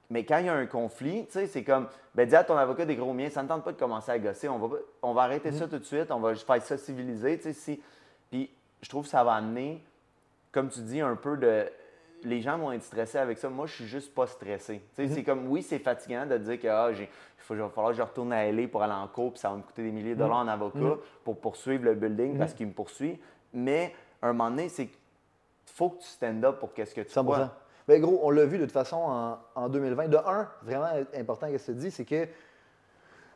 Speaker 2: Mais quand il y a un conflit, tu sais, c'est comme, ben, dis à ton avocat des gros miens, ça ne tente pas de commencer à gosser. On va, on va arrêter
Speaker 1: Mm.
Speaker 2: ça tout de suite. On va juste faire ça civilisé. Tu sais, si... Puis je trouve que ça va amener, comme tu dis, un peu de. Les gens vont être stressés avec ça. Moi, je suis juste pas stressé. C'est comme, oui, c'est fatigant de dire que ah, il va falloir que je retourne à LA pour aller en cours, puis ça va me coûter des milliers de dollars en avocat pour poursuivre le building parce qu'il me poursuit. Mais un moment donné, c'est faut que tu stand up pour qu'est-ce que tu
Speaker 1: 100
Speaker 2: crois.
Speaker 1: Ben, gros, on l'a vu de toute façon en, en 2020. De un, vraiment important que tu dis, c'est que,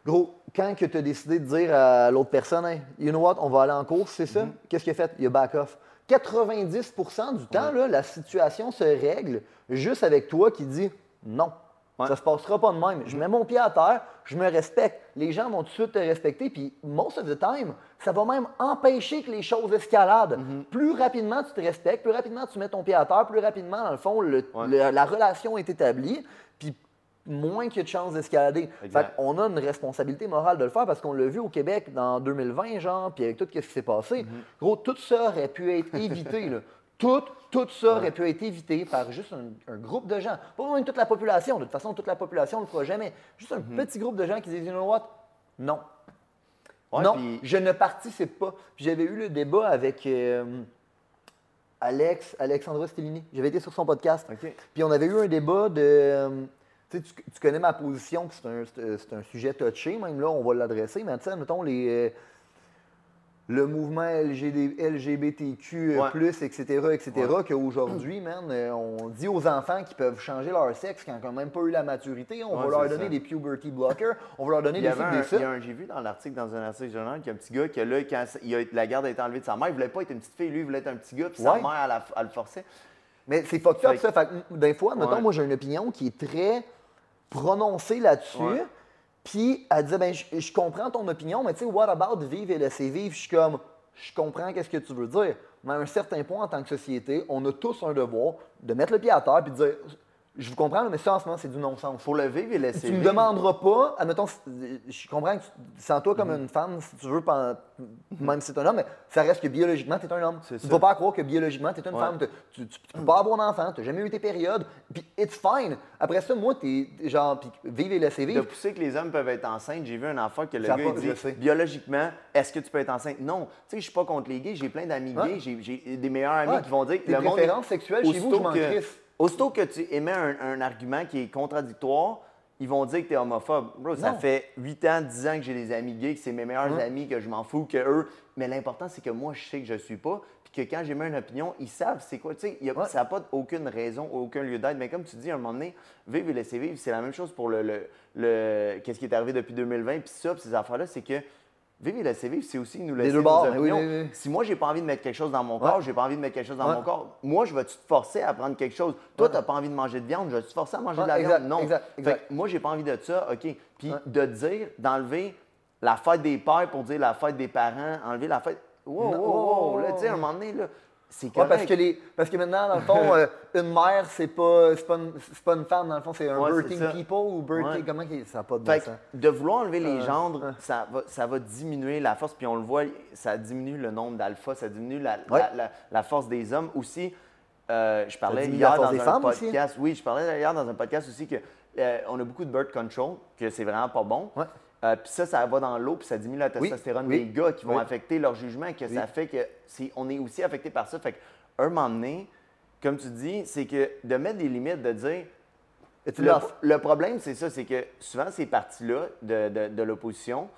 Speaker 1: gros, quand tu as décidé de dire à l'autre personne, Hey, you know what, on va aller en course, c'est ça, qu'est-ce qu'il a fait? Il a back off. 90% du temps, là, la situation se règle juste avec toi qui dis non.
Speaker 2: Ouais.
Speaker 1: Ça se passera pas de même. Je mets mon pied à terre, je me respecte. Les gens vont tout de suite te respecter, puis most of the time, ça va même empêcher que les choses escaladent.
Speaker 2: Mm-hmm.
Speaker 1: Plus rapidement tu te respectes, plus rapidement tu mets ton pied à terre, plus rapidement, dans le fond, le-
Speaker 2: Ouais.
Speaker 1: le- la relation est établie, puis moins qu'il y a de chances d'escalader. On a une responsabilité morale de le faire parce qu'on l'a vu au Québec dans 2020, genre, puis avec tout ce qui s'est passé.
Speaker 2: Mm-hmm.
Speaker 1: Gros, tout ça aurait pu être <laughs> évité. là. Tout, tout ça aurait pu être évité par juste un, un groupe de gens. Pas même toute la population. De toute façon, toute la population ne le fera jamais. Juste un
Speaker 2: Mm-hmm.
Speaker 1: petit groupe de gens qui disent, you know what? Non.
Speaker 2: Ouais,
Speaker 1: non, je ne participe pas. J'avais eu le débat avec euh, Alex, Alexandra Stellini. J'avais été sur son podcast. Puis on avait eu un débat de. Euh, tu sais, tu, connais ma position, puis c'est un, c'est un sujet touché, même là, on va l'adresser. Mais tu sais, mettons, les, euh, le mouvement LGD LGBTQ,
Speaker 2: Ouais.
Speaker 1: plus, etc., etc., qu'aujourd'hui, <clears throat> man, euh, on dit aux enfants qu'ils peuvent changer leur sexe quand ils n'ont même pas eu la maturité. On
Speaker 2: Ouais,
Speaker 1: va leur donner
Speaker 2: ça.
Speaker 1: des puberty blockers, on va leur donner
Speaker 2: Il y
Speaker 1: des trucs, des ça.
Speaker 2: il y a un- J'ai vu dans l'article, dans un article journal, qu'il y a un petit gars que là, quand il a- la garde a été enlevée de sa mère, il voulait pas être une petite fille, lui, il voulait être un petit gars, puis sa mère, elle, le forçait.
Speaker 1: Mais c'est fucked up,
Speaker 2: que-
Speaker 1: ça. Fait que, des fois, mettons, moi, j'ai une opinion qui est très prononcée là-dessus.
Speaker 2: Ouais.
Speaker 1: Puis, elle disait, ben, je, je comprends ton opinion, mais tu sais, what about vivre et laisser vivre? Je suis comme, je comprends qu'est-ce que tu veux dire. Mais à un certain point, en tant que société, on a tous un devoir de mettre le pied à terre puis de dire, je vous comprends, mais ça, en ce moment, c'est du non-sens.
Speaker 2: Faut le vivre et laisser
Speaker 1: Tu me
Speaker 2: vivre.
Speaker 1: demanderas pas, admettons, je comprends que tu sens-toi comme une femme, si tu veux, pen- même si c'est un homme, mais ça reste que biologiquement, tu es un homme. Tu ne vas pas croire que biologiquement, tu es une
Speaker 2: Ouais.
Speaker 1: femme. Tu ne peux pas avoir d'enfant, tu n'as jamais eu tes périodes, puis it's fine. Après ça, moi, tu es genre, puis vivre et laisser
Speaker 2: De
Speaker 1: vivre.
Speaker 2: pousser que les hommes peuvent être enceintes. J'ai vu un enfant que le
Speaker 1: Ça
Speaker 2: gars il
Speaker 1: je
Speaker 2: dit biologiquement, est-ce que tu peux être enceinte? Non. Tu sais, je suis pas contre les gays, j'ai plein d'amis
Speaker 1: Ouais.
Speaker 2: gays, j'ai- des meilleurs amis
Speaker 1: Ouais.
Speaker 2: qui vont dire que
Speaker 1: Tes
Speaker 2: le monde.
Speaker 1: préférences sexuelles, chez vous, je m'en
Speaker 2: que-. Aussitôt que tu émets un, un argument qui est contradictoire, ils vont dire que tu es homophobe. Bro, ça fait 8 ans, 10 ans que j'ai des amis gays, que c'est mes meilleurs
Speaker 1: Ouais.
Speaker 2: amis, que je m'en fous que eux. Mais l'important, c'est que moi, je sais que je suis pas. Puis que quand j'émets une opinion, ils savent c'est quoi. Tu sais,
Speaker 1: Ouais.
Speaker 2: ça n'a pas aucune raison, aucun lieu d'être. Mais comme tu dis, à un moment donné, vivre et laisser vivre, c'est la même chose pour le, le, le- qu'est-ce qui est arrivé depuis 2020. Puis ça, puis ces affaires-là, c'est que vivre et laisser vivre, c'est aussi nous laisser nos
Speaker 1: bords, oui,
Speaker 2: opinions.
Speaker 1: oui, oui.
Speaker 2: Si moi, j'ai pas envie de mettre quelque chose dans mon corps,
Speaker 1: Ouais.
Speaker 2: j'ai pas envie de mettre quelque chose dans
Speaker 1: Ouais.
Speaker 2: mon corps, moi, je vais-tu te forcer à prendre quelque chose? Toi, tu n'as pas envie de manger de viande, je vais te forcer à manger de la
Speaker 1: exact,
Speaker 2: viande? Non.
Speaker 1: exact,
Speaker 2: Fait
Speaker 1: exact.
Speaker 2: que moi, j'ai pas envie de ça, OK. Puis de dire, d'enlever la fête des pères pour dire la fête des parents, enlever la fête. Wow, wow, wow,
Speaker 1: wow,
Speaker 2: là, tu sais, à un moment donné, là, c'est
Speaker 1: Ouais, parce, que les, parce que maintenant, dans le fond, <laughs> euh, une mère, c'est pas, c'est pas, une, pas une femme, dans le fond, c'est un
Speaker 2: Ouais,
Speaker 1: birthing people ou birthing.
Speaker 2: Ouais.
Speaker 1: Comment ça n'a pas de bon sens?
Speaker 2: de vouloir enlever les
Speaker 1: Euh,
Speaker 2: gendres,
Speaker 1: ouais.
Speaker 2: ça, va, ça va diminuer la force. Puis on le voit, ça diminue le nombre d'alpha, ça diminue la, la-
Speaker 1: Ouais.
Speaker 2: la- la force des hommes. Aussi, euh, je parlais hier dans un
Speaker 1: femmes aussi,
Speaker 2: podcast. Oui, je parlais hier dans un podcast aussi que euh, on a beaucoup de birth control, que c'est vraiment pas bon. Euh, puis ça, ça va dans l'eau, puis ça diminue la testostérone
Speaker 1: oui,
Speaker 2: des gars qui vont
Speaker 1: oui.
Speaker 2: affecter leur jugement, que ça fait que c'est, on est aussi affecté par ça. Fait qu'un moment donné, comme tu dis, c'est que de mettre des limites, de dire le, problème, c'est ça, c'est que souvent, ces partis-là de, de- de l'opposition,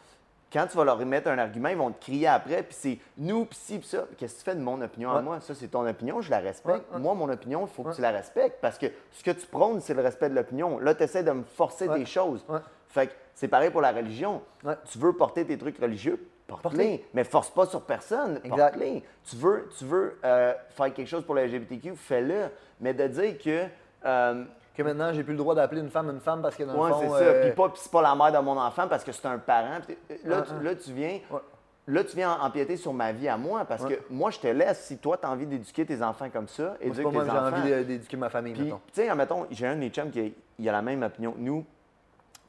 Speaker 2: quand tu vas leur remettre un argument, ils vont te crier après, puis c'est nous, puis ci, puis ça. Qu'est-ce que tu fais de mon opinion à moi? Ça, c'est ton opinion, je la respecte.
Speaker 1: Ouais, ouais.
Speaker 2: Moi, mon opinion, il faut que tu la respectes parce que ce que tu prônes, c'est le respect de l'opinion. Là, tu essaies de me forcer des choses. Fait que c'est pareil pour la religion.
Speaker 1: Ouais.
Speaker 2: Tu veux porter tes trucs religieux, porte-les. Mais force pas sur personne, porte-les. Tu veux, tu veux euh, faire quelque chose pour le LGBTQ, fais-le. Mais de dire que. Euh,
Speaker 1: que maintenant, j'ai plus le droit d'appeler une femme une femme parce que dans
Speaker 2: ouais,
Speaker 1: le fond...
Speaker 2: c'est ça. Puis pas, c'est pas la mère de mon enfant parce que c'est un parent. Là, tu, là, tu viens... Là, tu viens empiéter sur ma vie à moi parce que moi, je te laisse. Si toi, tu as envie d'éduquer tes enfants comme ça, éduque
Speaker 1: moi,
Speaker 2: tes
Speaker 1: enfants. j'ai envie d'éduquer ma famille,
Speaker 2: Tu sais, mettons, j'ai un de mes chums qui a, a la même opinion que nous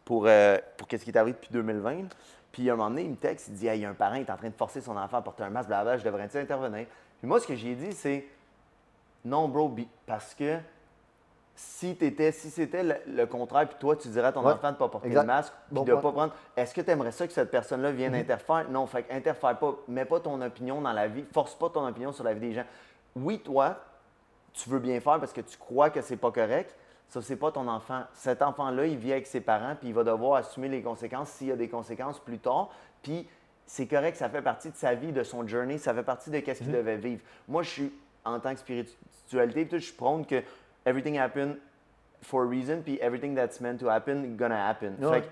Speaker 2: pour, euh, pour qu'est-ce qui est arrivé depuis 2020. Puis, à un moment donné, il me texte, il dit il y a un parent qui est en train de forcer son enfant à porter un masque, blablabla, je devrais-tu intervenir? Puis moi, ce que j'ai dit, c'est non, bro, parce que si, étais, si c'était le, contraire, puis toi, tu dirais à ton enfant de ne pas porter le masque, puis de ne pas prendre. Est-ce que tu aimerais ça que cette personne-là vienne interférer? Non, fait interfère pas. Mets pas ton opinion dans la vie. Force pas ton opinion sur la vie des gens. Oui, toi, tu veux bien faire parce que tu crois que c'est pas correct. Ça, c'est pas ton enfant. Cet enfant-là, il vit avec ses parents, puis il va devoir assumer les conséquences s'il y a des conséquences plus tard. Puis c'est correct, ça fait partie de sa vie, de son journey, ça fait partie de ce qu'il mm-hmm. devait vivre. Moi, je suis, en tant que spiritualité, je suis prône que everything happen for a reason, puis everything that's meant to happen, gonna happen. Fait que,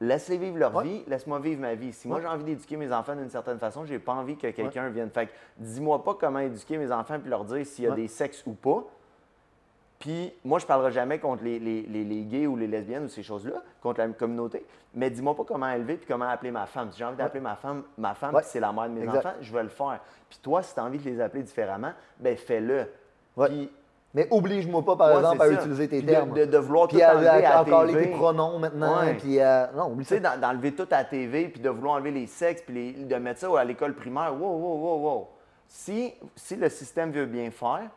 Speaker 2: laisse-les vivre leur vie, laisse-moi vivre ma vie. Si moi j'ai envie d'éduquer mes enfants d'une certaine façon, j'ai pas envie que quelqu'un vienne. Fait que, dis-moi pas comment éduquer mes enfants puis leur dire s'il y a des sexes ou pas. Puis moi, je parlerai jamais contre les, les, les, gays ou les lesbiennes ou ces choses-là, contre la communauté. Mais dis-moi pas comment élever puis comment appeler ma femme. Si j'ai envie d'appeler ma femme, ma femme, c'est la mère de mes enfants, je vais le faire. Puis toi, si tu as envie de les appeler différemment, ben fais-le. Puis
Speaker 1: mais oblige-moi pas, par exemple, à utiliser tes termes.
Speaker 2: De, de, vouloir
Speaker 1: puis
Speaker 2: tout enlever à,
Speaker 1: encore les pronoms maintenant. Puis, euh, non,
Speaker 2: Tu sais, d'enlever tout à TV, puis de vouloir enlever les sexes, puis de mettre ça à l'école primaire. Wow, wow, wow, wow. Si, si le système veut bien faire,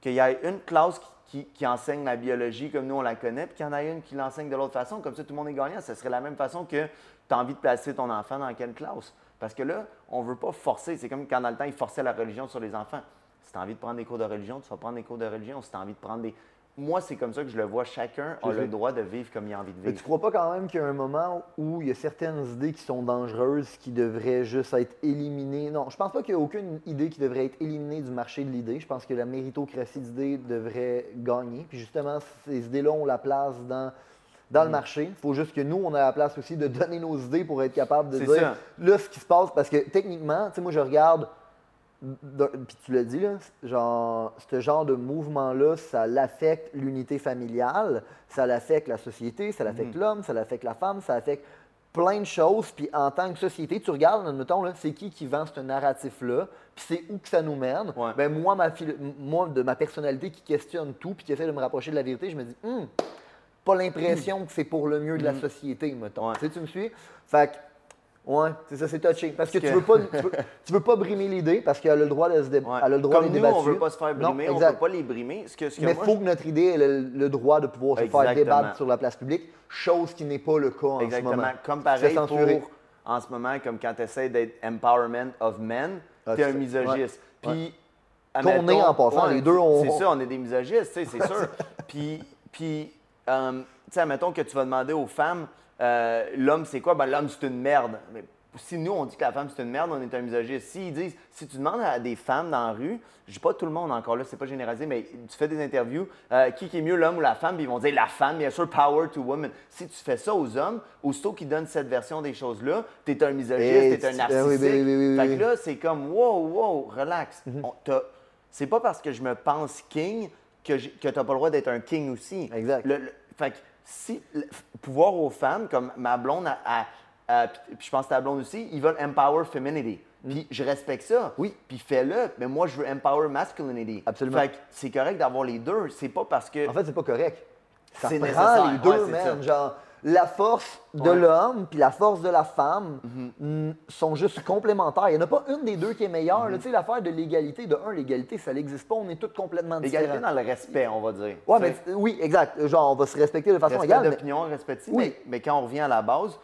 Speaker 2: qu'il y ait une classe qui, qui, enseigne la biologie comme nous on la connaît, puis qu'il y en a une qui l'enseigne de l'autre façon, comme ça tout le monde est gagnant, ce serait la même façon que tu as envie de placer ton enfant dans quelle classe? Parce que là, on ne veut pas forcer. C'est comme quand dans le temps, ils forçaient la religion sur les enfants. Si tu as envie de prendre des cours de religion, tu vas prendre des cours de religion. Si tu as envie de prendre des. Moi, c'est comme ça que je le vois. Chacun a le droit de vivre comme il a envie de vivre.
Speaker 1: Mais tu crois pas quand même qu'il y a un moment où il y a certaines idées qui sont dangereuses, qui devraient juste être éliminées? Non, je pense pas qu'il y a aucune idée qui devrait être éliminée du marché de l'idée. Je pense que la méritocratie d'idées devrait gagner. Puis justement, ces idées-là ont la place dans dans le mm. marché. Il faut juste que nous, on ait la place aussi de donner nos idées pour être capable de dire là ce qui se passe. Parce que techniquement, tu sais, moi, je regarde puis tu l'as dit, là, genre, ce genre de mouvement-là, ça l'affecte l'unité familiale, ça l'affecte la société, ça l'affecte mhm. l'homme, ça l'affecte la femme, ça affecte plein de choses. Puis en tant que société, tu regardes, mettons, c'est qui qui vend ce narratif-là, puis c'est où que ça nous mène. Ben, moi, ma moi, de ma personnalité qui questionne tout, puis qui essaie de me rapprocher de la vérité, je me dis, hum, pas l'impression que c'est pour le mieux de la mhm. société, mettons. Tu, sais, tu me suis? Fait que, oui, c'est ça, c'est touché. Parce que, tu ne veux, pas, <laughs> tu veux, pas brimer l'idée parce qu'elle a le droit de se dé...
Speaker 2: elle a le droit Comme nous, on ne veut pas se faire brimer, on ne peut pas les brimer. Ce que,
Speaker 1: Mais il faut que notre idée ait le, droit de pouvoir se faire débattre sur la place publique, chose qui n'est pas le cas en
Speaker 2: Exactement.
Speaker 1: ce moment.
Speaker 2: Comme pareil pour, en ce moment, comme quand tu essaies d'être empowerment of men, ah, tu es un misogiste. Puis,
Speaker 1: Qu'on est en passant, les deux, on...
Speaker 2: C'est ça, on est des misogistes, c'est <laughs> sûr. puis, puis euh, tu sais, admettons que tu vas demander aux femmes euh, l'homme, c'est quoi? Ben, l'homme, c'est une merde. Mais si nous, on dit que la femme, c'est une merde, on est un misogiste. S'ils disent, si tu demandes à des femmes dans la rue, je dis pas tout le monde encore là, c'est pas généralisé, mais tu fais des interviews, euh, qui, est mieux, l'homme ou la femme? Puis ils vont dire la femme, bien sûr, power to women. Si tu fais ça aux hommes, aussitôt qu'ils donnent cette version des choses-là, tu es un misogiste, tu es un narcissique. fait que là, c'est comme, wow, wow, relax. Mhm. c'est pas parce que je me pense king que, tu n'as pas le droit d'être un king aussi.
Speaker 1: Exact.
Speaker 2: fait que si pouvoir aux femmes, comme ma blonde, puis je pense que ta blonde aussi, ils veulent empower femininity. Mm. Puis je respecte ça.
Speaker 1: Oui.
Speaker 2: Puis fais-le, mais moi, je veux empower masculinity.
Speaker 1: Absolument.
Speaker 2: Fait que c'est correct d'avoir les deux. C'est pas parce que.
Speaker 1: En fait, c'est pas correct. Ça prend les deux, même. Genre, la force de l'homme puis la force de la femme mm-hmm. sont juste complémentaires. Il n'y en a pas une des deux qui est meilleure. Mm-hmm. Tu sais, l'affaire de l'égalité, de un, l'égalité, ça n'existe pas. On est tous complètement différents.
Speaker 2: L'égalité dans le respect, on va dire.
Speaker 1: Ouais, mais, oui, exact. Genre, on va se respecter de façon
Speaker 2: respect
Speaker 1: égale.
Speaker 2: d'opinion, mais... Oui. Mais, quand on revient à la base,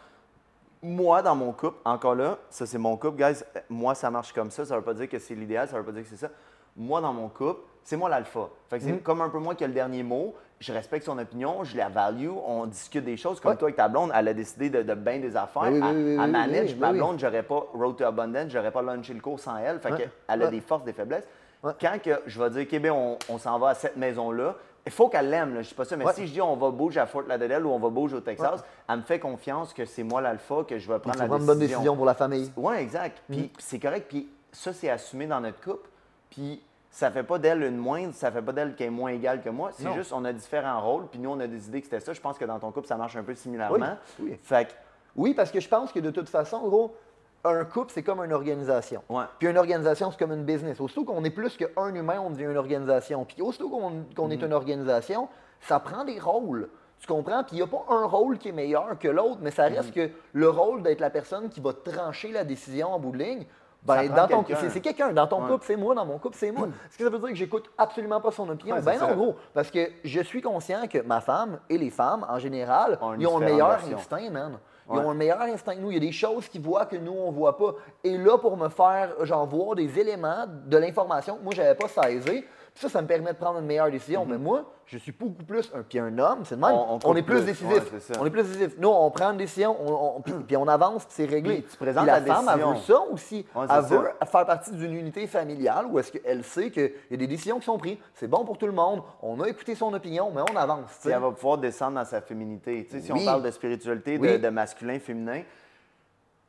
Speaker 2: moi, dans mon couple, encore là, ça c'est mon couple, guys, moi, ça marche comme ça. Ça ne veut pas dire que c'est l'idéal, ça ne veut pas dire que c'est ça. Moi, dans mon couple, c'est moi l'alpha. Fait c'est mm-hmm. comme un peu moi qui a le dernier mot je respecte son opinion, je la value, on discute des choses. Comme toi avec ta blonde, elle a décidé de, de bien des affaires. à, manage, ma blonde, j'aurais pas Road to Abundance, j'aurais pas lunché le cours sans elle. Fait elle a des forces, des faiblesses. Quand que je vais dire, OK, ben, on, s'en va à cette maison-là, il faut qu'elle l'aime, je sais pas ça, mais
Speaker 1: Ouais.
Speaker 2: si je dis on va bouger à Fort Lauderdale ou on va bouger au Texas, elle me fait confiance que c'est moi l'alpha, que je vais prendre la
Speaker 1: prendre une
Speaker 2: décision.
Speaker 1: bonne décision pour la famille.
Speaker 2: Oui, exact. Puis c'est correct. Puis ça, c'est assumé dans notre couple. Puis ça fait pas d'elle une moindre, ça fait pas d'elle qu'elle est moins égale que moi. C'est juste, on a différents rôles. Puis nous, on a décidé que c'était ça. Je pense que dans ton couple, ça marche un peu similairement.
Speaker 1: Oui, oui.
Speaker 2: Fait que,
Speaker 1: Oui, parce que je pense que de toute façon, gros, un couple, c'est comme une organisation.
Speaker 2: Ouais.
Speaker 1: Puis une organisation, c'est comme une business. Aussitôt qu'on est plus qu'un humain, on devient une organisation. Puis aussitôt qu'on est une organisation, ça prend des rôles. Tu comprends? Puis il n'y a pas un rôle qui est meilleur que l'autre, mais ça
Speaker 2: Mm-hmm.
Speaker 1: reste que le rôle d'être la personne qui va trancher la décision en bout de ligne, ben, dans ton
Speaker 2: quelqu'un.
Speaker 1: c'est- quelqu'un. Dans ton
Speaker 2: Ouais.
Speaker 1: couple, c'est moi. Dans mon couple, c'est moi. Est-ce que ça veut dire que j'écoute absolument pas son opinion?
Speaker 2: Ouais,
Speaker 1: ben non,
Speaker 2: ça.
Speaker 1: gros. Parce que je suis conscient que ma femme et les femmes, en général, ils ont le meilleur
Speaker 2: version.
Speaker 1: instinct, man. Ils
Speaker 2: Ouais.
Speaker 1: ont un meilleur instinct que nous. Il y a des choses qu'ils voient que nous, on voit pas. Et là, pour me faire, genre, voir des éléments de l'information que moi, j'avais pas saisi, puis ça, ça me permet de prendre une meilleure décision. Mais moi, je suis beaucoup plus un, puis un homme, c'est de même.
Speaker 2: On- on
Speaker 1: est plus,
Speaker 2: plus,
Speaker 1: décisif.
Speaker 2: ouais,
Speaker 1: on est plus décisif. Nous, on prend une décision, on, on- puis, on avance, puis c'est réglé.
Speaker 2: Puis tu présentes
Speaker 1: Puis la
Speaker 2: la
Speaker 1: femme, elle
Speaker 2: décision.
Speaker 1: veut ça aussi.
Speaker 2: Ouais,
Speaker 1: elle
Speaker 2: ça.
Speaker 1: veut faire partie d'une unité familiale où est-ce qu'elle sait qu'il y a des décisions qui sont prises. C'est bon pour tout le monde. On a écouté son opinion, mais on avance. tu
Speaker 2: Puis elle va pouvoir descendre dans sa féminité. Si
Speaker 1: Oui.
Speaker 2: on parle de spiritualité, de,
Speaker 1: Oui.
Speaker 2: de masculin, féminin,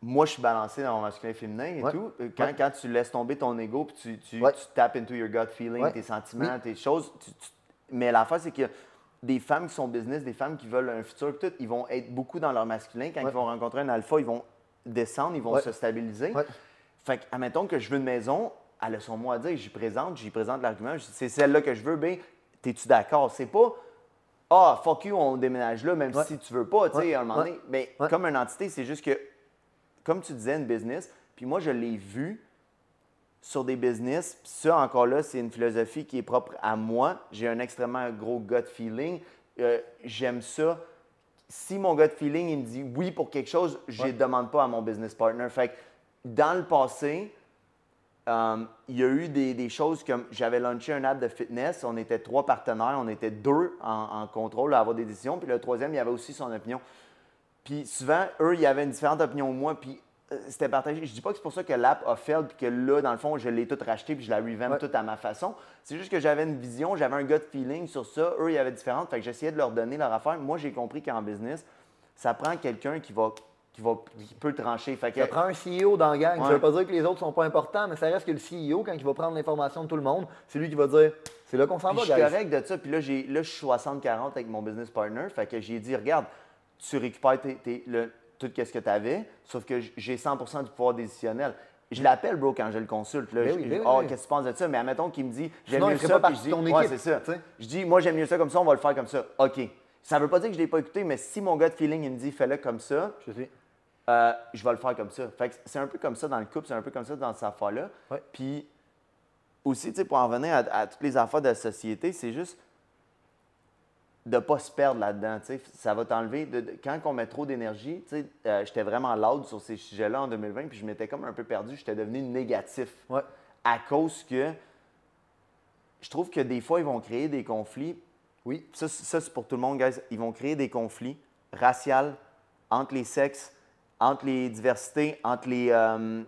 Speaker 2: moi, je suis balancé dans mon masculin, féminin et
Speaker 1: Ouais.
Speaker 2: tout. Euh, Quand,
Speaker 1: Ouais.
Speaker 2: quand tu laisses tomber ton ego puis tu, tu,
Speaker 1: Ouais.
Speaker 2: tu tapes into your gut feeling, tes sentiments,
Speaker 1: Oui.
Speaker 2: tes choses. tu- Mais l'affaire, c'est que des femmes qui sont business, des femmes qui veulent un futur, tout, ils vont être beaucoup dans leur masculin. Quand ils vont rencontrer un alpha, ils vont descendre, ils vont se stabiliser. Fait que, admettons que je veux une maison, elle a son mot à dire, j'y présente, j'y présente l'argument, c'est celle-là que je veux, ben, t'es-tu d'accord? C'est pas, ah, fuck you, on déménage là, même si tu veux pas, tu sais, à un moment donné. Mais
Speaker 1: Ouais.
Speaker 2: comme une entité, c'est juste que, comme tu disais, une business, puis moi, je l'ai vu sur des business, puis ça, encore là, c'est une philosophie qui est propre à moi. J'ai un extrêmement gros gut feeling. Euh, J'aime ça. Si mon gut feeling, il me dit oui pour quelque chose, je ne
Speaker 1: Ouais.
Speaker 2: demande pas à mon business partner. Fait que dans le passé, euh, il y a eu des, des choses comme j'avais lancé un app de fitness, on était trois partenaires, on était deux en, en contrôle à avoir des décisions, puis le troisième, il y avait aussi son opinion. Puis souvent, eux, il y avait une différente opinion que moi, puis euh, c'était partagé. Je dis pas que c'est pour ça que l'app a fail, puis que là, dans le fond, je l'ai tout racheté, puis je la revamp
Speaker 1: Ouais.
Speaker 2: toute à ma façon. C'est juste que j'avais une vision, j'avais un gut feeling sur ça. Eux, il y avait différente, fait que j'essayais de leur donner leur affaire. Moi, j'ai compris qu'en business, ça prend quelqu'un qui va, qui va, qui peut trancher. Fait que,
Speaker 1: Ça prend un CEO dans la gang. Ça
Speaker 2: Ouais.
Speaker 1: veut pas dire que les autres sont pas importants, mais ça reste que le CEO, quand il va prendre l'information de tout le monde, c'est lui qui va dire c'est là qu'on s'en va,
Speaker 2: je suis correct de ça. Puis là, là je suis 60-40 avec mon business partner. Fait que j'ai dit, regarde, tu récupères tes- tes- le- tout ce que tu avais, sauf que j'ai 100% du pouvoir décisionnel. Je l'appelle, bro, quand je le consulte. Là.
Speaker 1: Ben oui, ben oui, oui.
Speaker 2: qu'est-ce que tu penses de ça? Mais admettons qu'il me dit, j'aime mieux ça.
Speaker 1: pas
Speaker 2: je
Speaker 1: de
Speaker 2: dis,
Speaker 1: ton
Speaker 2: ouais,
Speaker 1: équipe,
Speaker 2: c'est ça. Je dis, moi, j'aime mieux ça comme ça, on va le faire comme ça. OK. Ça veut pas dire que je l'ai pas écouté, mais si mon gut feeling, il me dit, fais-le comme ça,
Speaker 1: Je sais.
Speaker 2: euh, je vais le faire comme ça. Fait c'est un peu comme ça dans le couple, c'est un peu comme ça dans cette affaire-là.
Speaker 1: Ouais.
Speaker 2: Puis aussi, tu sais, pour en revenir à, à toutes les affaires de la société, c'est juste de ne pas se perdre là-dedans. Ça va t'enlever. de- de- quand on met trop d'énergie, euh, j'étais vraiment loud sur ces sujets-là en 2020, puis je m'étais comme un peu perdu. J'étais devenu négatif
Speaker 1: Ouais.
Speaker 2: à cause que je trouve que des fois, ils vont créer des conflits.
Speaker 1: Oui.
Speaker 2: Ça, c'est- ça, c'est pour tout le monde, guys. Ils vont créer des conflits raciaux entre les sexes, entre les diversités, entre les, euh,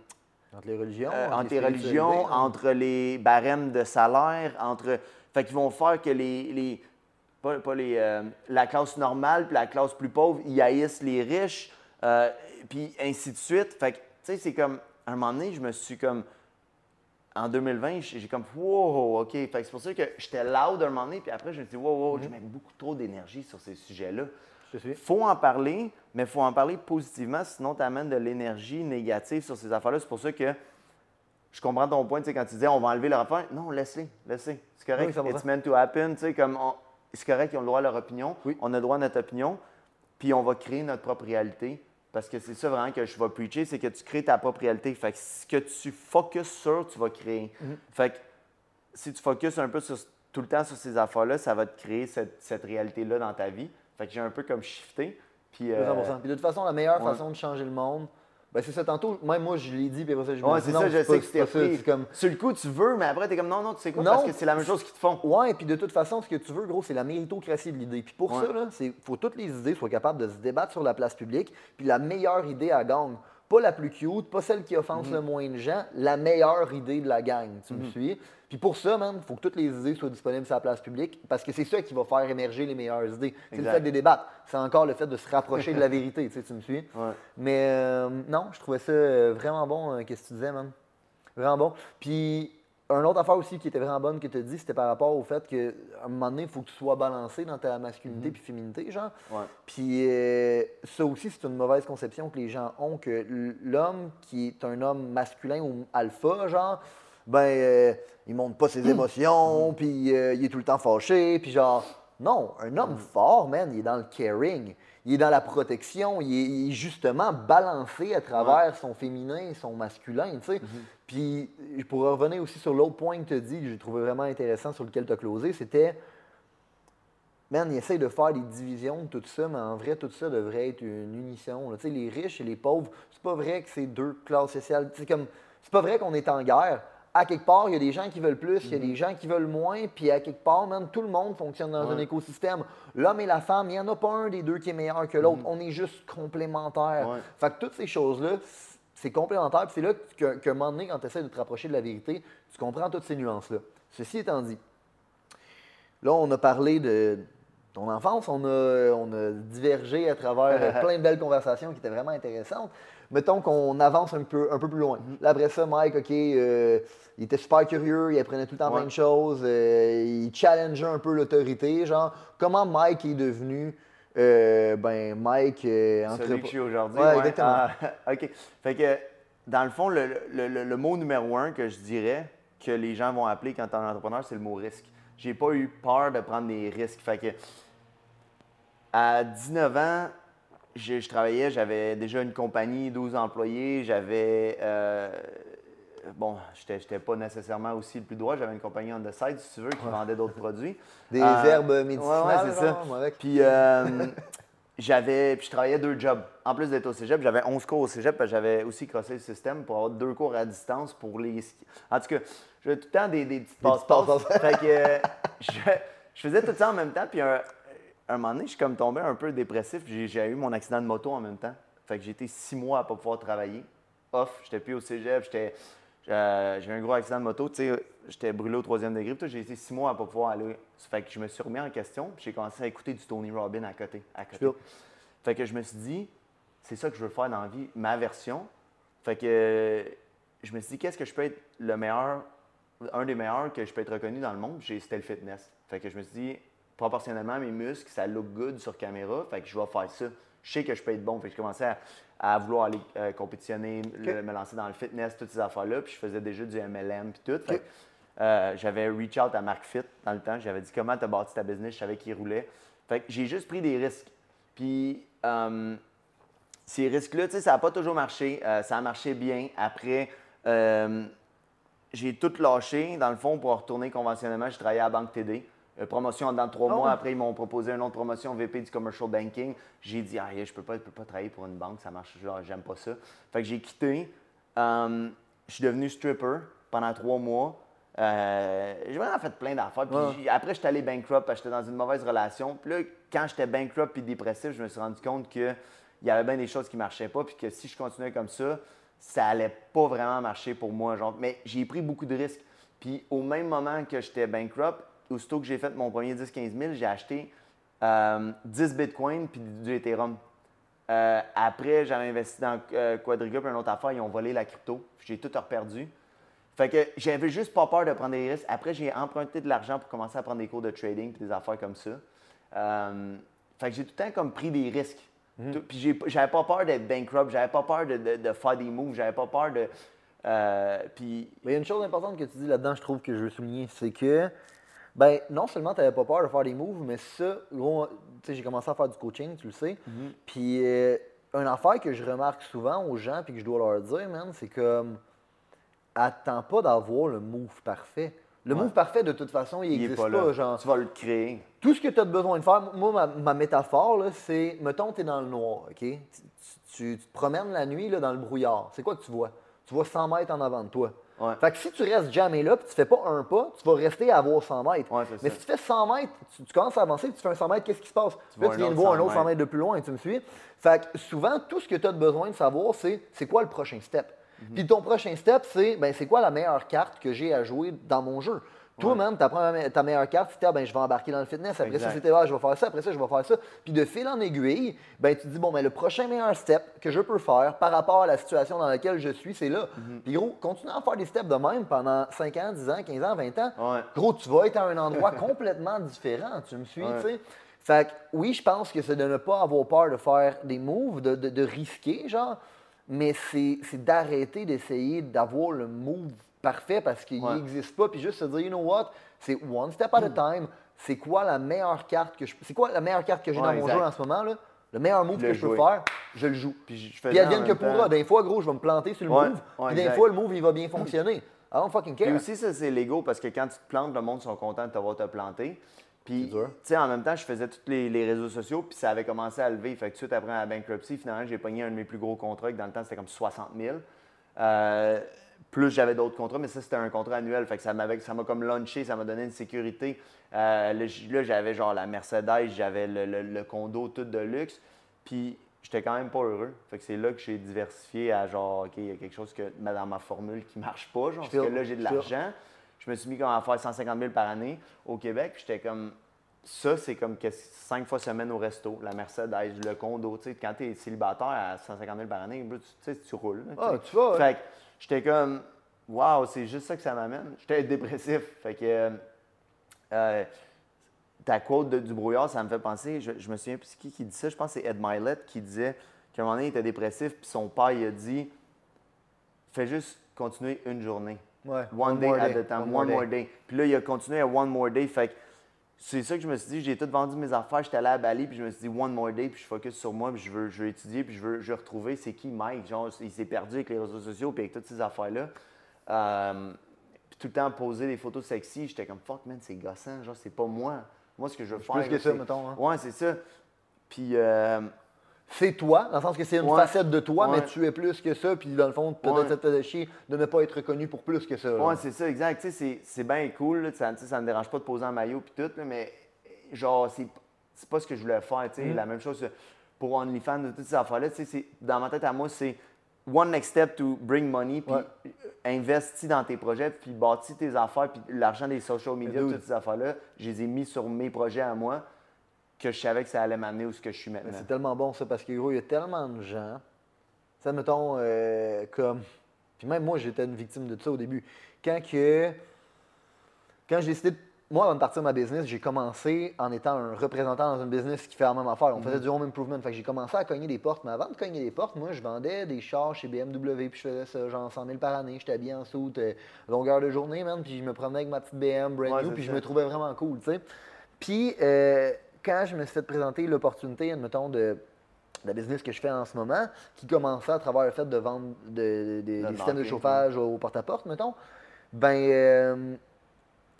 Speaker 1: Entre les religions.
Speaker 2: euh, entre les religions,
Speaker 1: hein.
Speaker 2: entre les barèmes de salaire, entre. Fait qu'ils vont faire que les. les- pas, pas les, euh, la classe normale puis la classe plus pauvre, ils haïssent les riches, euh, puis ainsi de suite. Fait que, tu sais, c'est comme. À un moment donné, je me suis comme. En 2020, j'ai comme. Wow, OK. Fait que c'est pour ça que j'étais loud à un moment donné, puis après, je me suis dit, wow, wow,
Speaker 1: Mhm.
Speaker 2: je mets beaucoup trop d'énergie sur ces sujets-là. Faut en parler, mais faut en parler positivement, sinon tu amènes de l'énergie négative sur ces affaires-là. C'est pour ça que je comprends ton point, tu sais, quand tu disais on va enlever leur affaire. Non, laisse-les, laisse-les. C'est correct,
Speaker 1: Oui,
Speaker 2: it's meant to happen. tu sais, comme on- C'est correct, ils ont le droit à leur opinion.
Speaker 1: Oui.
Speaker 2: On a le droit à notre opinion, puis on va créer notre propre réalité. Parce que c'est ça vraiment que je vais preacher, c'est que tu crées ta propre réalité. Fait que ce que tu focuses sur, tu vas créer.
Speaker 1: Mhm.
Speaker 2: Fait que si tu focuses un peu sur, tout le temps sur ces affaires-là, ça va te créer cette, cette réalité-là dans ta vie. Fait que j'ai un peu comme shifté. Puis, euh,
Speaker 1: 200%. Puis de toute façon, la meilleure
Speaker 2: ouais.
Speaker 1: façon de changer le monde, ben c'est ça. Tantôt, même moi, je l'ai dit, puis après ça, je me
Speaker 2: Ouais, c'est ça, je
Speaker 1: pas-
Speaker 2: sais que
Speaker 1: c'est
Speaker 2: c'était pris.
Speaker 1: C'est comme,
Speaker 2: Sur le coup, tu veux, mais après, tu es comme non, non, tu sais quoi,
Speaker 1: Non.
Speaker 2: parce que c'est la même chose qu'ils te font.
Speaker 1: Ouais, puis de toute façon, ce que tu veux, gros, c'est la méritocratie de l'idée. Puis pour
Speaker 2: Ouais.
Speaker 1: ça, il faut que toutes les idées soient capables de se débattre sur la place publique. Puis la meilleure idée à gagne. pas la plus cute, pas celle qui offense
Speaker 2: Mhm.
Speaker 1: le moins de gens, la meilleure idée de la gang. Tu me suis? Puis pour ça, man, il faut que toutes les idées soient disponibles sur la place publique parce que c'est ça qui va faire émerger les meilleures idées. C'est le fait des débats. C'est encore le fait de se rapprocher de la <laughs> vérité. Tu, sais, tu me suis?
Speaker 2: Ouais.
Speaker 1: Mais euh, non, je trouvais ça euh, vraiment bon, euh, qu'est-ce que tu disais, man. Vraiment bon. Puis, un autre affaire aussi qui était vraiment bonne que tu as dit, c'était par rapport au fait qu'à un moment donné, il faut que tu sois balancé dans ta masculinité puis féminité, genre.
Speaker 2: Ouais.
Speaker 1: Puis, euh, ça aussi, c'est une mauvaise conception que les gens ont, que l'homme qui est un homme masculin ou alpha, genre, ben, euh, il montre pas ses émotions, puis euh, il est tout le temps fâché, puis genre, non, un homme fort, man, il est dans le caring, il est dans la protection, il est, il est justement balancé à travers son féminin et son masculin, tu sais. Puis, pour revenir aussi sur l'autre point que tu as dit, que j'ai trouvé vraiment intéressant, sur lequel tu as closé, c'était, man, il essaye de faire des divisions de tout ça, mais en vrai, tout ça devrait être une unisson. là. Tu sais, les riches et les pauvres, c'est pas vrai que c'est deux classes sociales. C'est comme, c'est pas vrai qu'on est en guerre. À quelque part, il y a des gens qui veulent plus, il y a des gens qui veulent moins, puis à quelque part, man, tout le monde fonctionne dans un écosystème. L'homme et la femme, il n'y en a pas un des deux qui est meilleur que l'autre. On est juste complémentaires.
Speaker 2: Ouais.
Speaker 1: Fait que toutes ces choses-là, c'est complémentaire. Puis c'est là que- qu'à un moment donné, quand tu essaies de te rapprocher de la vérité, tu comprends toutes ces nuances-là. Ceci étant dit, là, on a parlé de ton enfance, on a, on a divergé à travers <laughs> plein de belles conversations qui étaient vraiment intéressantes. Mettons qu'on avance un peu, un peu plus loin. Là, après ça, Mike, OK, euh, il était super curieux, il apprenait tout le temps
Speaker 2: Ouais.
Speaker 1: plein de choses, euh, il challengeait un peu l'autorité. Genre, comment Mike est devenu, euh, ben, Mike, euh,
Speaker 2: Celui
Speaker 1: entrepre-
Speaker 2: que je suis aujourd'hui.
Speaker 1: Ouais, exactement.
Speaker 2: Ah, <laughs> OK. Fait que, dans le fond, le, le- le- le mot numéro un que je dirais que les gens vont appeler quand tu es un entrepreneur, c'est le mot risque. J'ai pas eu peur de prendre des risques. Fait que, à 19 ans, je, je travaillais, j'avais déjà une compagnie, 12 employés, j'avais. euh, bon, j'étais j'étais pas nécessairement aussi le plus droit, j'avais une compagnie on the side, si tu veux, qui vendait d'autres produits.
Speaker 1: Des
Speaker 2: Euh,
Speaker 1: herbes médicinales.
Speaker 2: ouais, c'est ça.
Speaker 1: avec-
Speaker 2: Puis euh, j'avais, puis je travaillais deux jobs. En plus d'être au cégep, j'avais 11 cours au cégep, parce que j'avais aussi crossé le système pour avoir deux cours à distance pour les. En tout cas, j'avais tout le temps des, des petites passe-passe. fait que euh, je, je faisais tout ça en même temps, puis un, un moment donné, je suis comme tombé un peu dépressif, j'ai, eu mon accident de moto en même temps. Fait que j'ai été six mois à pas pouvoir travailler. Off, j'étais plus au cégep, j'étais. euh, J'ai eu un gros accident de moto, tu sais, j'étais brûlé au troisième degré, j'ai été six mois à pas pouvoir aller. Fait que je me suis remis en question, puis j'ai commencé à écouter du Tony Robbins à côté. À côté. Fait que je me suis dit, c'est ça que je veux faire dans la vie, ma version. Fait que euh, je me suis dit, qu'est-ce que je peux être le meilleur, un des meilleurs que je peux être reconnu dans le monde? J'ai- C'était le fitness. Fait que je me suis dit, proportionnellement à mes muscles, ça look good sur caméra, fait que je vais faire ça. Je sais que je peux être bon. Fait que je commençais à, à vouloir aller euh, compétitionner, le- me lancer dans le fitness, toutes ces affaires-là. Puis je faisais déjà du MLM puis tout. Fait euh, j'avais reach out à Mark Fit dans le temps. J'avais dit comment tu as bâti ta business, je savais qu'il roulait. Fait que j'ai juste pris des risques. Puis euh, ces risques-là, tu sais, ça n'a pas toujours marché. Ça a marché bien. Après, j'ai tout lâché, dans le fond, pour retourner conventionnellement. J'ai travaillé à la Banque TD. Euh, promotion dans trois
Speaker 1: Ah
Speaker 2: mois. Après, ils m'ont proposé une autre promotion VP du Commercial Banking. J'ai dit, ah, je peux pas, je peux pas travailler pour une banque, ça marche, j'aime pas ça. Fait que j'ai quitté. Euh, je suis devenu stripper pendant trois mois. Euh, j'ai vraiment fait plein d'affaires. Puis
Speaker 1: Ouais.
Speaker 2: après, j'étais allé bankrupt parce que j'étais dans une mauvaise relation. Puis là, quand j'étais bankrupt et dépressif, je me suis rendu compte qu'il y avait bien des choses qui marchaient pas. Puis que si je continuais comme ça, ça allait pas vraiment marcher pour moi. Genre. Mais j'ai pris beaucoup de risques. Puis au même moment que j'étais bankrupt, aussitôt que j'ai fait mon premier 10-15 000, j'ai acheté euh, 10 bitcoins puis du Ethereum. Euh, après, j'avais investi dans euh, Quadriga, puis une autre affaire, ils ont volé la crypto. J'ai tout reperdu. Fait que j'avais juste pas peur de prendre des risques. Après, j'ai emprunté de l'argent pour commencer à prendre des cours de trading puis des affaires comme ça. Euh, fait que j'ai tout le temps comme pris des risques. Tout- Puis j'ai- j'avais pas peur d'être bankrupt, j'avais pas peur de, de- de faire des moves, j'avais pas peur de. euh, puis
Speaker 1: Mais il y a une chose importante que tu dis là-dedans, je trouve que je veux souligner, c'est que, ben, non seulement tu n'avais pas peur de faire des moves, mais ça, gros, tu sais, j'ai commencé à faire du coaching, tu le sais. Puis, euh, une affaire que je remarque souvent aux gens, puis que je dois leur dire, man, c'est comme, attends pas d'avoir le move parfait. Le
Speaker 2: Ouais.
Speaker 1: move parfait, de toute façon, il n'existe
Speaker 2: pas
Speaker 1: genre,
Speaker 2: Tu vas le créer.
Speaker 1: tout ce que tu as besoin de faire, moi, ma, ma métaphore, là, c'est, mettons, tu es dans le noir, OK? Tu, tu- tu te promènes la nuit là, dans le brouillard. C'est quoi que tu vois? Tu vois 100 mètres en avant de toi.
Speaker 2: Ouais.
Speaker 1: Fait que si tu restes jamais là, puis tu fais pas un pas, tu vas rester à avoir 100 mètres.
Speaker 2: Ouais,
Speaker 1: Mais
Speaker 2: ça.
Speaker 1: si tu fais 100 mètres, tu, tu commences à avancer, puis tu fais un 100 mètres, qu'est-ce qui se passe?
Speaker 2: vois
Speaker 1: là, tu viens de voir un
Speaker 2: 100
Speaker 1: autre 100 mètres de plus loin, tu me suis? Fait que souvent, tout ce que tu as besoin de savoir, c'est c'est quoi le prochain step?
Speaker 2: Mhm.
Speaker 1: Puis ton prochain step, c'est ben, c'est quoi la meilleure carte que j'ai à jouer dans mon jeu? Toi, même, tu apprends ta meilleure carte, c'était ah, ben, je vais embarquer dans le fitness. Après
Speaker 2: Exact.
Speaker 1: ça, c'était ah, je vais faire ça. Après ça, je vais faire ça. Puis de fil en aiguille, ben, tu te dis bon, ben, le prochain meilleur step que je peux faire par rapport à la situation dans laquelle je suis, c'est là.
Speaker 2: Mhm.
Speaker 1: Puis gros, continue à faire des steps de même pendant 5 ans, 10 ans, 15 ans, 20 ans.
Speaker 2: Ouais.
Speaker 1: Gros, tu vas être à un endroit <laughs> complètement différent. Tu me suis,
Speaker 2: Ouais.
Speaker 1: tu sais? Fait que oui, je pense que c'est de ne pas avoir peur de faire des moves, de, de- de risquer, genre, mais c'est c'est d'arrêter d'essayer d'avoir le move parfait parce qu'il
Speaker 2: Ouais.
Speaker 1: n'existe pas, puis juste se dire, you know what, c'est one step at a time. C'est quoi la meilleure carte que je C'est quoi la meilleure carte que j'ai
Speaker 2: Ouais,
Speaker 1: dans mon
Speaker 2: exact.
Speaker 1: jeu en ce moment, là? Le meilleur move
Speaker 2: Le
Speaker 1: que je peux faire, je le joue.
Speaker 2: Puis je
Speaker 1: Puis
Speaker 2: faisais en
Speaker 1: advienne que pourra. Des fois, gros, je vais me planter sur le
Speaker 2: Ouais,
Speaker 1: move. puis des
Speaker 2: exact.
Speaker 1: fois, le move, il va bien fonctionner. I don't fucking care.
Speaker 2: Puis aussi, ça, c'est l'ego parce que quand tu te plantes, le monde sont contents de te voir te planter. Puis, tu sais, en même temps, je faisais tous les, les réseaux sociaux, puis ça avait commencé à lever. Fait que tout de suite après la bankruptcy, finalement, j'ai pogné un de mes plus gros contrats, que dans le temps, c'était comme 60 000. Euh, plus j'avais d'autres contrats, mais ça, c'était un contrat annuel. Fait que ça m'avait, ça m'a comme launché, ça m'a donné une sécurité. Euh, là, j'avais genre la Mercedes, j'avais le, le- le condo tout de luxe. Puis, j'étais quand même pas heureux. Fait que c'est là que j'ai diversifié à genre, OK, il y a quelque chose que, dans ma formule qui marche pas. Genre, parce que là, j'ai de l'argent. Je me suis mis comme à faire 150 000 par année au Québec. J'étais comme, ça, c'est comme que cinq fois semaine au resto, la Mercedes, le condo. Tu sais, quand tu es célibataire à 150 000 par année, tu tu sais, tu roules.
Speaker 1: Ah, tu vas, ouais.
Speaker 2: Fait que j'étais comme, waouh, c'est juste ça que ça m'amène. J'étais dépressif. Fait que euh, euh, ta quote de- du brouillard, ça me fait penser, je, je me souviens plus qui qui dit ça, je pense que c'est Ed Milet qui disait qu'à un moment donné, il était dépressif, puis son père, il a dit, fais juste continuer une journée.
Speaker 1: Ouais.
Speaker 2: One, day, at a time, one, more day. Puis là, il a continué à one more day. Fait que c'est ça que je me suis dit. J'ai tout vendu mes affaires. J'étais allé à Bali, puis je me suis dit one more day, puis je focus sur moi, puis je veux, je veux étudier, puis je veux, je veux retrouver c'est qui Mike. Genre, il s'est perdu avec les réseaux sociaux, puis avec toutes ces affaires-là. Euh, puis tout le temps poser des photos sexy, j'étais comme fuck man, c'est gossant. Genre, c'est pas moi. Moi, ce que je veux faire.
Speaker 1: Plus que ça, mettons. hein.
Speaker 2: Ouais, c'est ça. Puis. euh,
Speaker 1: c'est toi, dans le sens que c'est une
Speaker 2: Ouais.
Speaker 1: facette de toi, mais tu es plus que ça, puis dans le fond, peut-être ça te chier de ne pas être reconnu pour plus que ça.
Speaker 2: Ouais, c'est ça, exact. Tu sais, c'est- bien cool. là, ça, ça me dérange pas de poser en maillot puis tout, là, mais genre, c'est c'est pas ce que je voulais faire. tu sais.
Speaker 1: Mm-hmm.
Speaker 2: La même chose pour OnlyFans, toutes ces affaires-là. tu sais, c'est- Dans ma tête à moi, c'est one next step to bring money, puis
Speaker 1: Ouais.
Speaker 2: investis dans tes projets, puis bâtis tes affaires, puis l'argent des social media, toutes ces affaires-là, je les ai mis sur mes projets à moi que je savais que ça allait m'amener où ce que je suis maintenant.
Speaker 1: c'est tellement bon ça, parce que gros, il y a tellement de gens, ça mettons, euh, comme. Puis même moi, j'étais une victime de ça au début. Quand que. Quand j'ai décidé de. Moi, avant de partir ma business, j'ai commencé en étant un représentant dans une business qui fait la même affaire. On faisait du home improvement. Fait que j'ai commencé à cogner des portes. Mais avant de cogner des portes, moi, je vendais des chars chez BMW. Puis je faisais ça, genre 100 000 par année. J'étais habillé en soute, euh, longueur de journée, man. Puis je me promenais avec ma petite BM brand
Speaker 2: Ouais,
Speaker 1: new. Puis je me trouvais vraiment cool, tu sais. Puis euh, quand je me suis fait présenter l'opportunité, admettons, de la business que je fais en ce moment, qui commençait à travers le fait de vendre de- de- des systèmes de chauffage au porte-à-porte, mettons, ben, euh,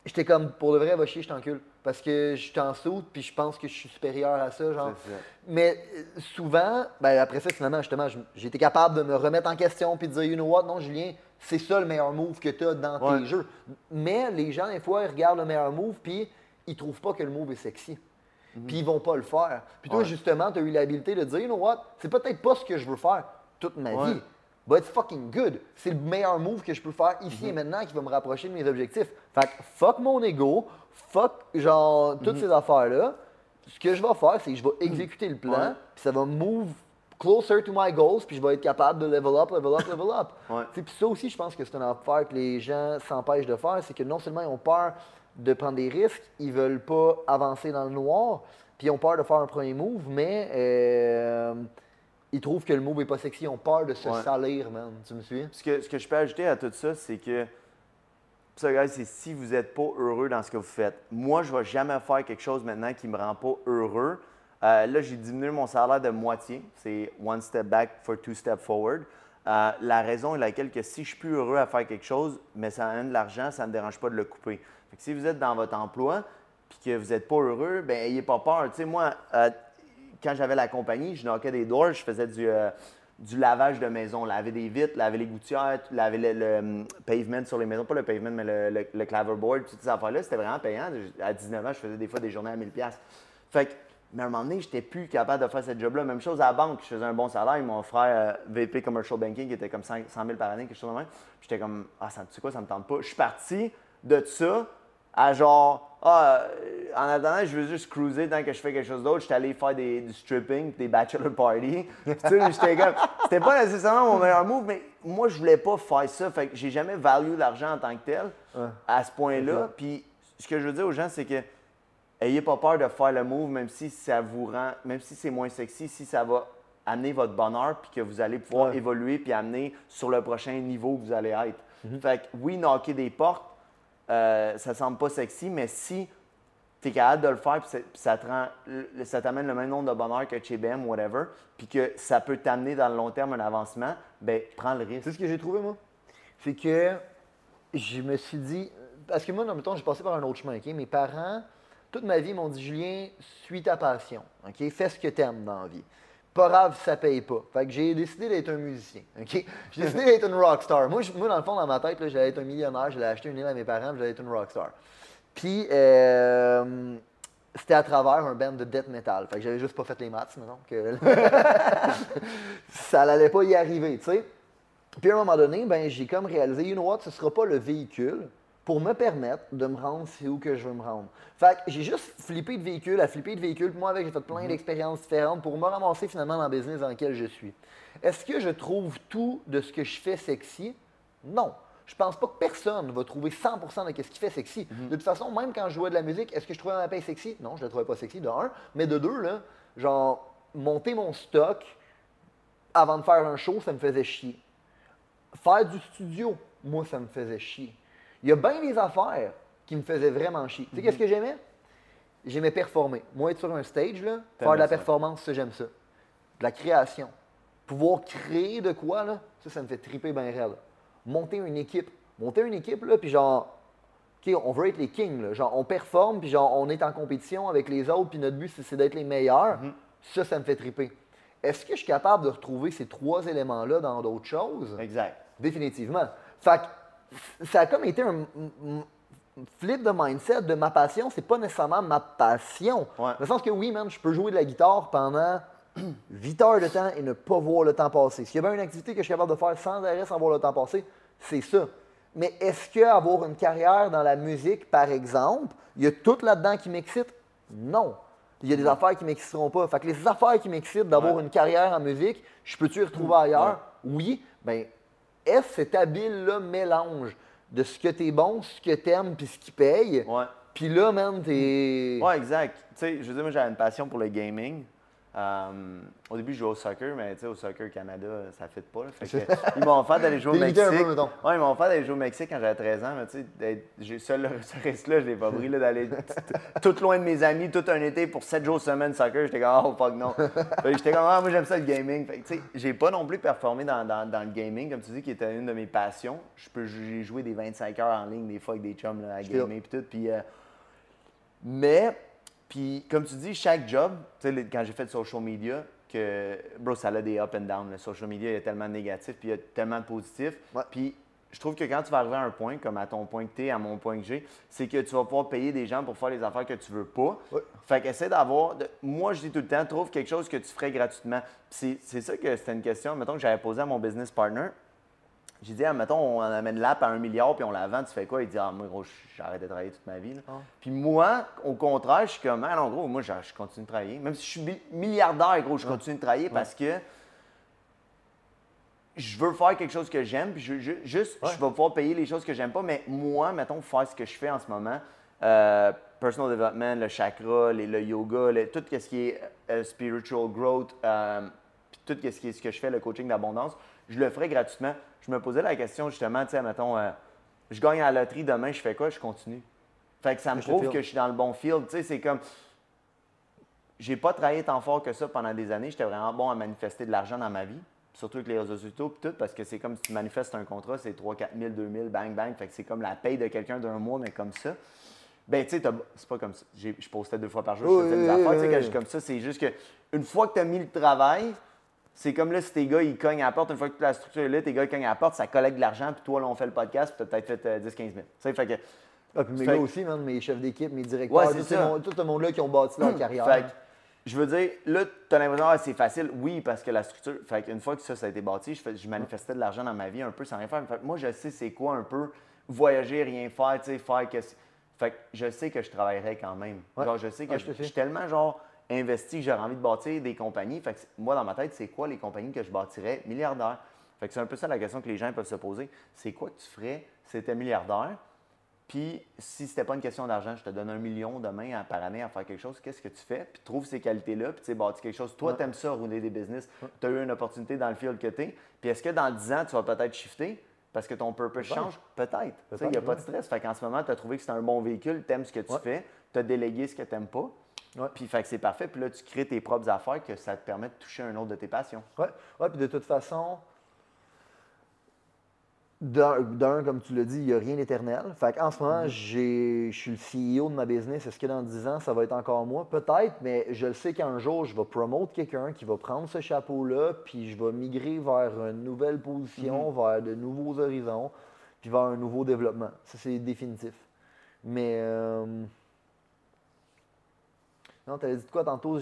Speaker 1: j'étais comme, pour le vrai, va chier, je t'encule. Parce que je suis en soute, puis je pense que je suis supérieur à ça, genre.
Speaker 2: Ça.
Speaker 1: Mais euh, souvent, ben après ça, finalement, justement, j'ai été capable de me remettre en question puis de dire, you know what, non, Julien, c'est ça le meilleur move que tu as dans
Speaker 2: Ouais.
Speaker 1: tes jeux. Mais les gens, des fois, ils regardent le meilleur move puis ils trouvent pas que le move est sexy. Puis ils vont pas le faire. Puis toi,
Speaker 2: Ouais.
Speaker 1: justement, tu as eu l'habileté de dire, you know what, c'est peut-être pas ce que je veux faire toute ma
Speaker 2: Ouais.
Speaker 1: vie. But it's fucking good. C'est le meilleur move que je peux faire ici et maintenant qui va me rapprocher de mes objectifs. Fait que fuck mon ego, fuck genre toutes ces affaires-là. Ce que je vais faire, c'est que je vais exécuter le plan, puis ça va move closer to my goals, puis je vais être capable de level up, level up, level up. Puis ça aussi, je pense que c'est une affaire que les gens s'empêchent de faire, c'est que non seulement ils ont peur de prendre des risques, ils veulent pas avancer dans le noir, puis ils ont peur de faire un premier move, mais euh, ils trouvent que le move est pas sexy, ils ont peur de se
Speaker 2: Ouais.
Speaker 1: salir, man. Tu me suis?
Speaker 2: Ce que, ce que je peux ajouter à tout ça, c'est que ça, guys, c'est si vous n'êtes pas heureux dans ce que vous faites. Moi, je ne vais jamais faire quelque chose maintenant qui ne me rend pas heureux. Euh, là, j'ai diminué mon salaire de moitié. C'est one step back for two step forward. Euh, la raison est laquelle que si je suis plus heureux à faire quelque chose, mais ça amène de l'argent, ça ne me dérange pas de le couper. Fait que si vous êtes dans votre emploi puis que vous n'êtes pas heureux, ben pas peur. Moi, euh, quand j'avais la compagnie, je knockais des doors, je faisais du, euh, du lavage de maison, laver des vitres, laver les gouttières, laver le, hum, pavement sur les maisons, pas le pavement, mais le, le, claverboard, toutes ces affaires-là, c'était vraiment payant. À 19 ans, je faisais des fois des journées à 1000$. Fait que, mais à un moment donné, j'étais plus capable de faire ce job-là. Même chose à la banque, je faisais un bon salaire. M'ont offert euh, VP Commercial Banking qui était comme 100 000 par année, quelque chose de même. J'étais comme, ah, ça, tu sais quoi, ça me tente pas. Je suis parti de ça à genre, ah, euh, en attendant, je veux juste cruiser tant que je fais quelque chose d'autre. J'étais allé faire des, du stripping, des bachelor parties. <laughs> tu sais, j'étais comme, c'était pas nécessairement mon meilleur move, mais moi, je voulais pas faire ça. Fait que j'ai jamais valu l'argent en tant que tel à ce point-là. Puis ce que je veux dire aux gens, c'est que ayez pas peur de faire le move, même si ça vous rend, même si c'est moins sexy, si ça va amener votre bonheur, puis que vous allez pouvoir évoluer, puis amener sur le prochain niveau que vous allez être.
Speaker 1: Mhm.
Speaker 2: Fait que oui, knocker des portes, euh, ça semble pas sexy, mais si tu es capable de le faire, puis ça- ça t'amène le même nombre de bonheur que chez BM, whatever, puis que ça peut t'amener dans le long terme un avancement, ben prends le risque.
Speaker 1: sais ce que j'ai trouvé, moi? C'est que je me suis dit. Parce que moi, dans le temps, j'ai passé par un autre chemin. Mes parents, toute ma vie, m'ont dit Julien, suis ta passion. Fais ce que tu aimes dans la vie. Pas grave ça paye pas. Fait que j'ai décidé d'être un musicien. J'ai décidé d'être une rockstar. Moi, moi, dans le fond, dans ma tête, j'allais être un millionnaire. J'allais acheter une île à mes parents, j'allais être une rockstar. Puis, euh, c'était à travers un band de death metal. Fait que j'avais juste pas fait les maths, maintenant. Que... <laughs> ça n'allait pas y arriver, tu sais. Puis à un moment donné, ben, j'ai comme réalisé, you know what, ce sera pas le véhicule pour me permettre de me rendre c'est où que je veux me rendre. Fait que j'ai juste flippé de véhicule à flipper de véhicule. Puis moi, avec, j'ai fait plein d'expériences différentes pour me ramasser finalement dans le business dans lequel je suis. Est-ce que je trouve tout de ce que je fais sexy? Non. Je pense pas que personne va trouver 100% de ce qui fait sexy. De toute façon, même quand je jouais de la musique, est-ce que je trouvais ma paix sexy? Non, je la trouvais pas sexy, de un. Mais de deux, là, genre, monter mon stock avant de faire un show, ça me faisait chier. Faire du studio, moi, ça me faisait chier. Il y a bien des affaires qui me faisaient vraiment chier. Tu sais, qu'est-ce que j'aimais? J'aimais performer. Moi, être sur un stage, là, faire de la
Speaker 2: ça.
Speaker 1: performance, ça, j'aime ça. De la création. Pouvoir créer de quoi, là, ça, ça me fait triper bien raide. Monter une équipe. Monter une équipe, là, puis genre, OK, on veut être les kings, là. Genre, on performe, puis genre, on est en compétition avec les autres, puis notre but, c'est- c'est d'être les meilleurs. Ça, ça me fait triper. Est-ce que je suis capable de retrouver ces trois éléments-là dans d'autres choses?
Speaker 2: Exact.
Speaker 1: Définitivement. Fait que ça a comme été un flip de mindset de ma passion, c'est pas nécessairement ma passion.
Speaker 2: Ouais.
Speaker 1: Dans le sens que oui, man, je peux jouer de la guitare pendant <clears throat> 8 heures de temps et ne pas voir le temps passer. S'il y a bien une activité que je suis capable de faire sans arrêt sans voir le temps passer, c'est ça. Mais est-ce qu'avoir une carrière dans la musique, par exemple, il y a tout là-dedans qui m'excite? Non. Il y a des affaires qui ne m'exciteront pas. Fait que les affaires qui m'excitent d'avoir
Speaker 2: Ouais.
Speaker 1: une carrière en musique, je peux-tu y retrouver ailleurs? Oui. Ben, est-ce cet habile-là mélange de ce que t'es bon, ce que t'aimes, puis ce qui paye?
Speaker 2: Ouais.
Speaker 1: Puis là, man, t'es...
Speaker 2: Ouais, exact. Tu sais, je veux dire, moi, j'avais une passion pour le gaming. Euh, au début, je jouais au soccer, mais tu sais, au soccer Canada, ça ne fit pas. là. Fait que, ils m'ont offert d'aller jouer au Mexique.
Speaker 1: peu,
Speaker 2: ouais, ils m'ont offert d'aller jouer au Mexique quand j'avais 13 ans, mais tu sais, d'être- j'ai seul ce risque-là, je l'ai pas pris, d'aller tout loin de mes amis, tout un été pour 7 jours semaine soccer. J'étais comme, oh fuck non. Fait J'étais comme, ah, moi j'aime ça le gaming. Fait que, tu sais, j'ai pas non plus performé dans, dans- dans le gaming, comme tu dis, qui était une de mes passions. Je peux, j'ai joué des 25 heures en ligne, des fois avec des chums là, à gamer, puis tout. Euh, mais, puis comme tu dis, chaque job, tu sais, quand j'ai fait de social media, que, bro, ça a des up and down. Le social media, il y a tellement de négatifs, puis il y a tellement de positifs.
Speaker 1: Ouais.
Speaker 2: Puis je trouve que quand tu vas arriver à un point, comme à ton point que es, à mon point que j'ai, c'est que tu vas pouvoir payer des gens pour faire les affaires que tu veux pas. Fait qu'essaie d'avoir. de- Moi, je dis tout le temps, trouve quelque chose que tu ferais gratuitement. C'est ça que c'était une question, mettons, que j'avais posée à mon business partner. J'ai dit, ah, mettons, on amène l'app à un milliard puis on la vend, tu fais quoi? Il dit, ah, moi, gros, j'arrête de travailler toute ma vie.
Speaker 1: Ah.
Speaker 2: Puis moi, au contraire, je suis comme, ah, non, gros, moi, je, je continue de travailler. Même si je suis milliardaire, gros, je continue de travailler parce que je veux faire quelque chose que j'aime, puis je, je- juste, je vais pouvoir payer les choses que j'aime pas, mais moi, mettons, faire ce que je fais en ce moment, euh, personal development, le chakra, les- le yoga, le- tout ce qui est euh, spiritual growth, euh, puis tout ce qui est ce que je fais, le coaching d'abondance, je le ferai gratuitement. Je me posais la question justement, tu sais, mettons, euh, je gagne à la loterie demain, je fais quoi? Je continue. Fait que ça me
Speaker 1: Je
Speaker 2: prouve que je suis dans le bon field. Tu sais, c'est comme, j'ai pas travaillé tant fort que ça pendant des années. J'étais vraiment bon à manifester de l'argent dans ma vie, surtout avec les réseaux sociaux puis tout, parce que c'est comme si tu manifestes un contrat, c'est 3 4 000, 2 000, bang, bang. Fait que c'est comme la paye de quelqu'un d'un mois, mais comme ça. Ben, tu sais, c'est pas comme ça. Je postais deux fois par jour, je faisais des affaires. Tu sais, comme ça, c'est juste que une fois que tu as mis le travail, C'est comme là, si tes gars, ils cognent à la porte, une fois que la structure est là, tes gars, ils cognent à la porte, ça collecte de l'argent, puis toi, là, on fait le podcast, puis tu as peut-être fait 10-15 000. Tu sais, fait que,
Speaker 1: Ah, puis mes
Speaker 2: Fait
Speaker 1: gars
Speaker 2: que-
Speaker 1: aussi, man, mes chefs d'équipe, mes directeurs,
Speaker 2: Ouais, c'est
Speaker 1: tout,
Speaker 2: ça.
Speaker 1: monde- tout ce monde-là qui ont bâti leur carrière.
Speaker 2: Fait que, je veux dire, là, tu as l'impression, ah, c'est facile. Oui, parce que la structure. Fait qu'une fois que ça, ça a été bâti, je, fais- je manifestais de l'argent dans ma vie un peu sans rien faire. Fait que moi, je sais c'est quoi un peu voyager, rien faire, tu sais, faire que. Fait que je sais que je travaillerai quand même.
Speaker 1: Ouais.
Speaker 2: Genre, je sais que je,
Speaker 1: je
Speaker 2: suis tellement, genre, investi que j'aurais envie de bâtir des compagnies. Fait que c'est- moi, dans ma tête, c'est quoi les compagnies que je bâtirais milliardaires? Fait que c'est un peu ça la question que les gens peuvent se poser. C'est quoi que tu ferais si tu étais milliardaire? Puis, si c'était pas une question d'argent, je te donne un million demain à- par année à faire quelque chose, qu'est-ce que tu fais? Puis, trouve ces qualités-là, puis tu sais, bâtis quelque chose. Toi,
Speaker 1: Ouais.
Speaker 2: tu aimes ça, rouler des business. Tu as eu une opportunité dans le field que tu Puis, est-ce que dans 10 ans, tu vas peut-être shifter parce que ton purpose change? Peut-être. Il n'y a pas de stress. Fait qu'en ce moment, tu as trouvé que c'était un bon véhicule, tu aimes ce que tu
Speaker 1: Ouais.
Speaker 2: fais, tu as délégué ce que tu n'aimes pas.
Speaker 1: Ouais.
Speaker 2: Puis, fait que c'est parfait. Puis là, tu crées tes propres affaires que ça te permet de toucher un autre de tes passions.
Speaker 1: Ouais, ouais, puis de toute façon, d'un, comme tu l'as dit, il n'y a rien d'éternel. Fait qu'en ce moment, j'ai, je suis le CEO de ma business. Est-ce que dans 10 ans, ça va être encore moi? Peut-être, mais je le sais qu'un jour, je vais promouvoir quelqu'un qui va prendre ce chapeau-là, puis je vais migrer vers une nouvelle position,
Speaker 2: Mhm.
Speaker 1: vers de nouveaux horizons, puis vers un nouveau développement. Ça, c'est définitif. Mais. euh, Non, tu avais dit de quoi tantôt?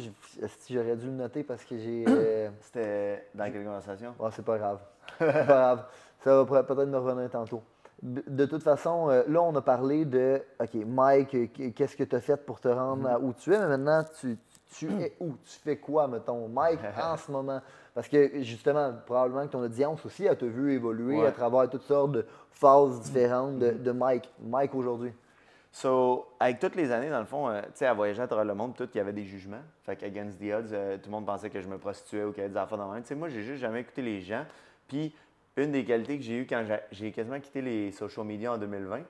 Speaker 1: J'aurais dû le noter parce que j'ai. euh, <clears throat>
Speaker 2: C'était dans quelle conversation?
Speaker 1: Ouais, c'est pas grave. <laughs> C'est pas grave. Ça va peut- peut-être me revenir tantôt. De toute façon, euh, là, on a parlé de OK, Mike, euh, qu- qu'est-ce que tu as fait pour te rendre à où tu es, mais maintenant, tu, tu es <clears throat> où? Tu fais quoi, mettons, Mike, <laughs> en ce moment? Parce que justement, probablement que ton audience aussi, elle t'a vu évoluer
Speaker 2: Ouais.
Speaker 1: à travers toutes sortes de phases différentes de, de Mike. Mike aujourd'hui?
Speaker 2: So, avec toutes les années, dans le fond, euh, tu sais, à voyager à travers le monde, tout, il y avait des jugements. Fait qu'Against the Odds, euh, tout le monde pensait que je me prostituais ou qu'il y avait des affaires dans la main. Tu sais, moi, j'ai juste jamais écouté les gens. Puis, une des qualités que j'ai eues quand j'ai- quasiment quitté les social media en 2020,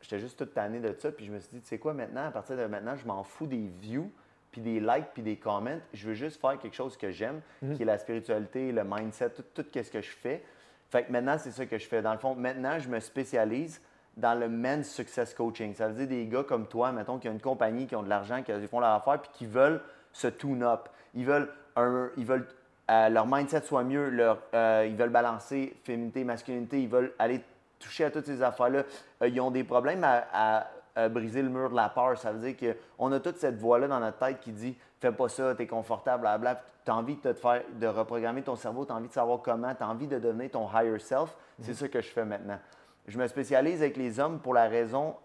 Speaker 2: j'étais juste toute tannée de ça. Puis, je me suis dit, tu sais quoi, maintenant, à partir de maintenant, je m'en fous des views, puis des likes, puis des comments. Je veux juste faire quelque chose que j'aime, qui est la spiritualité, le mindset, tout, tout ce que je fais. Fait que maintenant, c'est ça que je fais. Dans le fond, maintenant, je me spécialise dans le men's success coaching. Ça veut dire des gars comme toi, mettons, qui ont une compagnie, qui ont de l'argent, qui font leur affaire, puis qui veulent se tune-up. Ils veulent, un, ils veulent euh, leur mindset soit mieux, leur, euh, ils veulent balancer féminité, masculinité, ils veulent aller toucher à toutes ces affaires-là. Euh, ils ont des problèmes à, à- à briser le mur de la peur. Ça veut dire qu'on a toute cette voix-là dans notre tête qui dit Fais pas ça, t'es confortable, blablabla. Tu as envie de te faire, de reprogrammer ton cerveau, tu as envie de savoir comment, tu as envie de devenir ton higher self. C'est ça que je fais maintenant. Je me spécialise avec les hommes pour la raison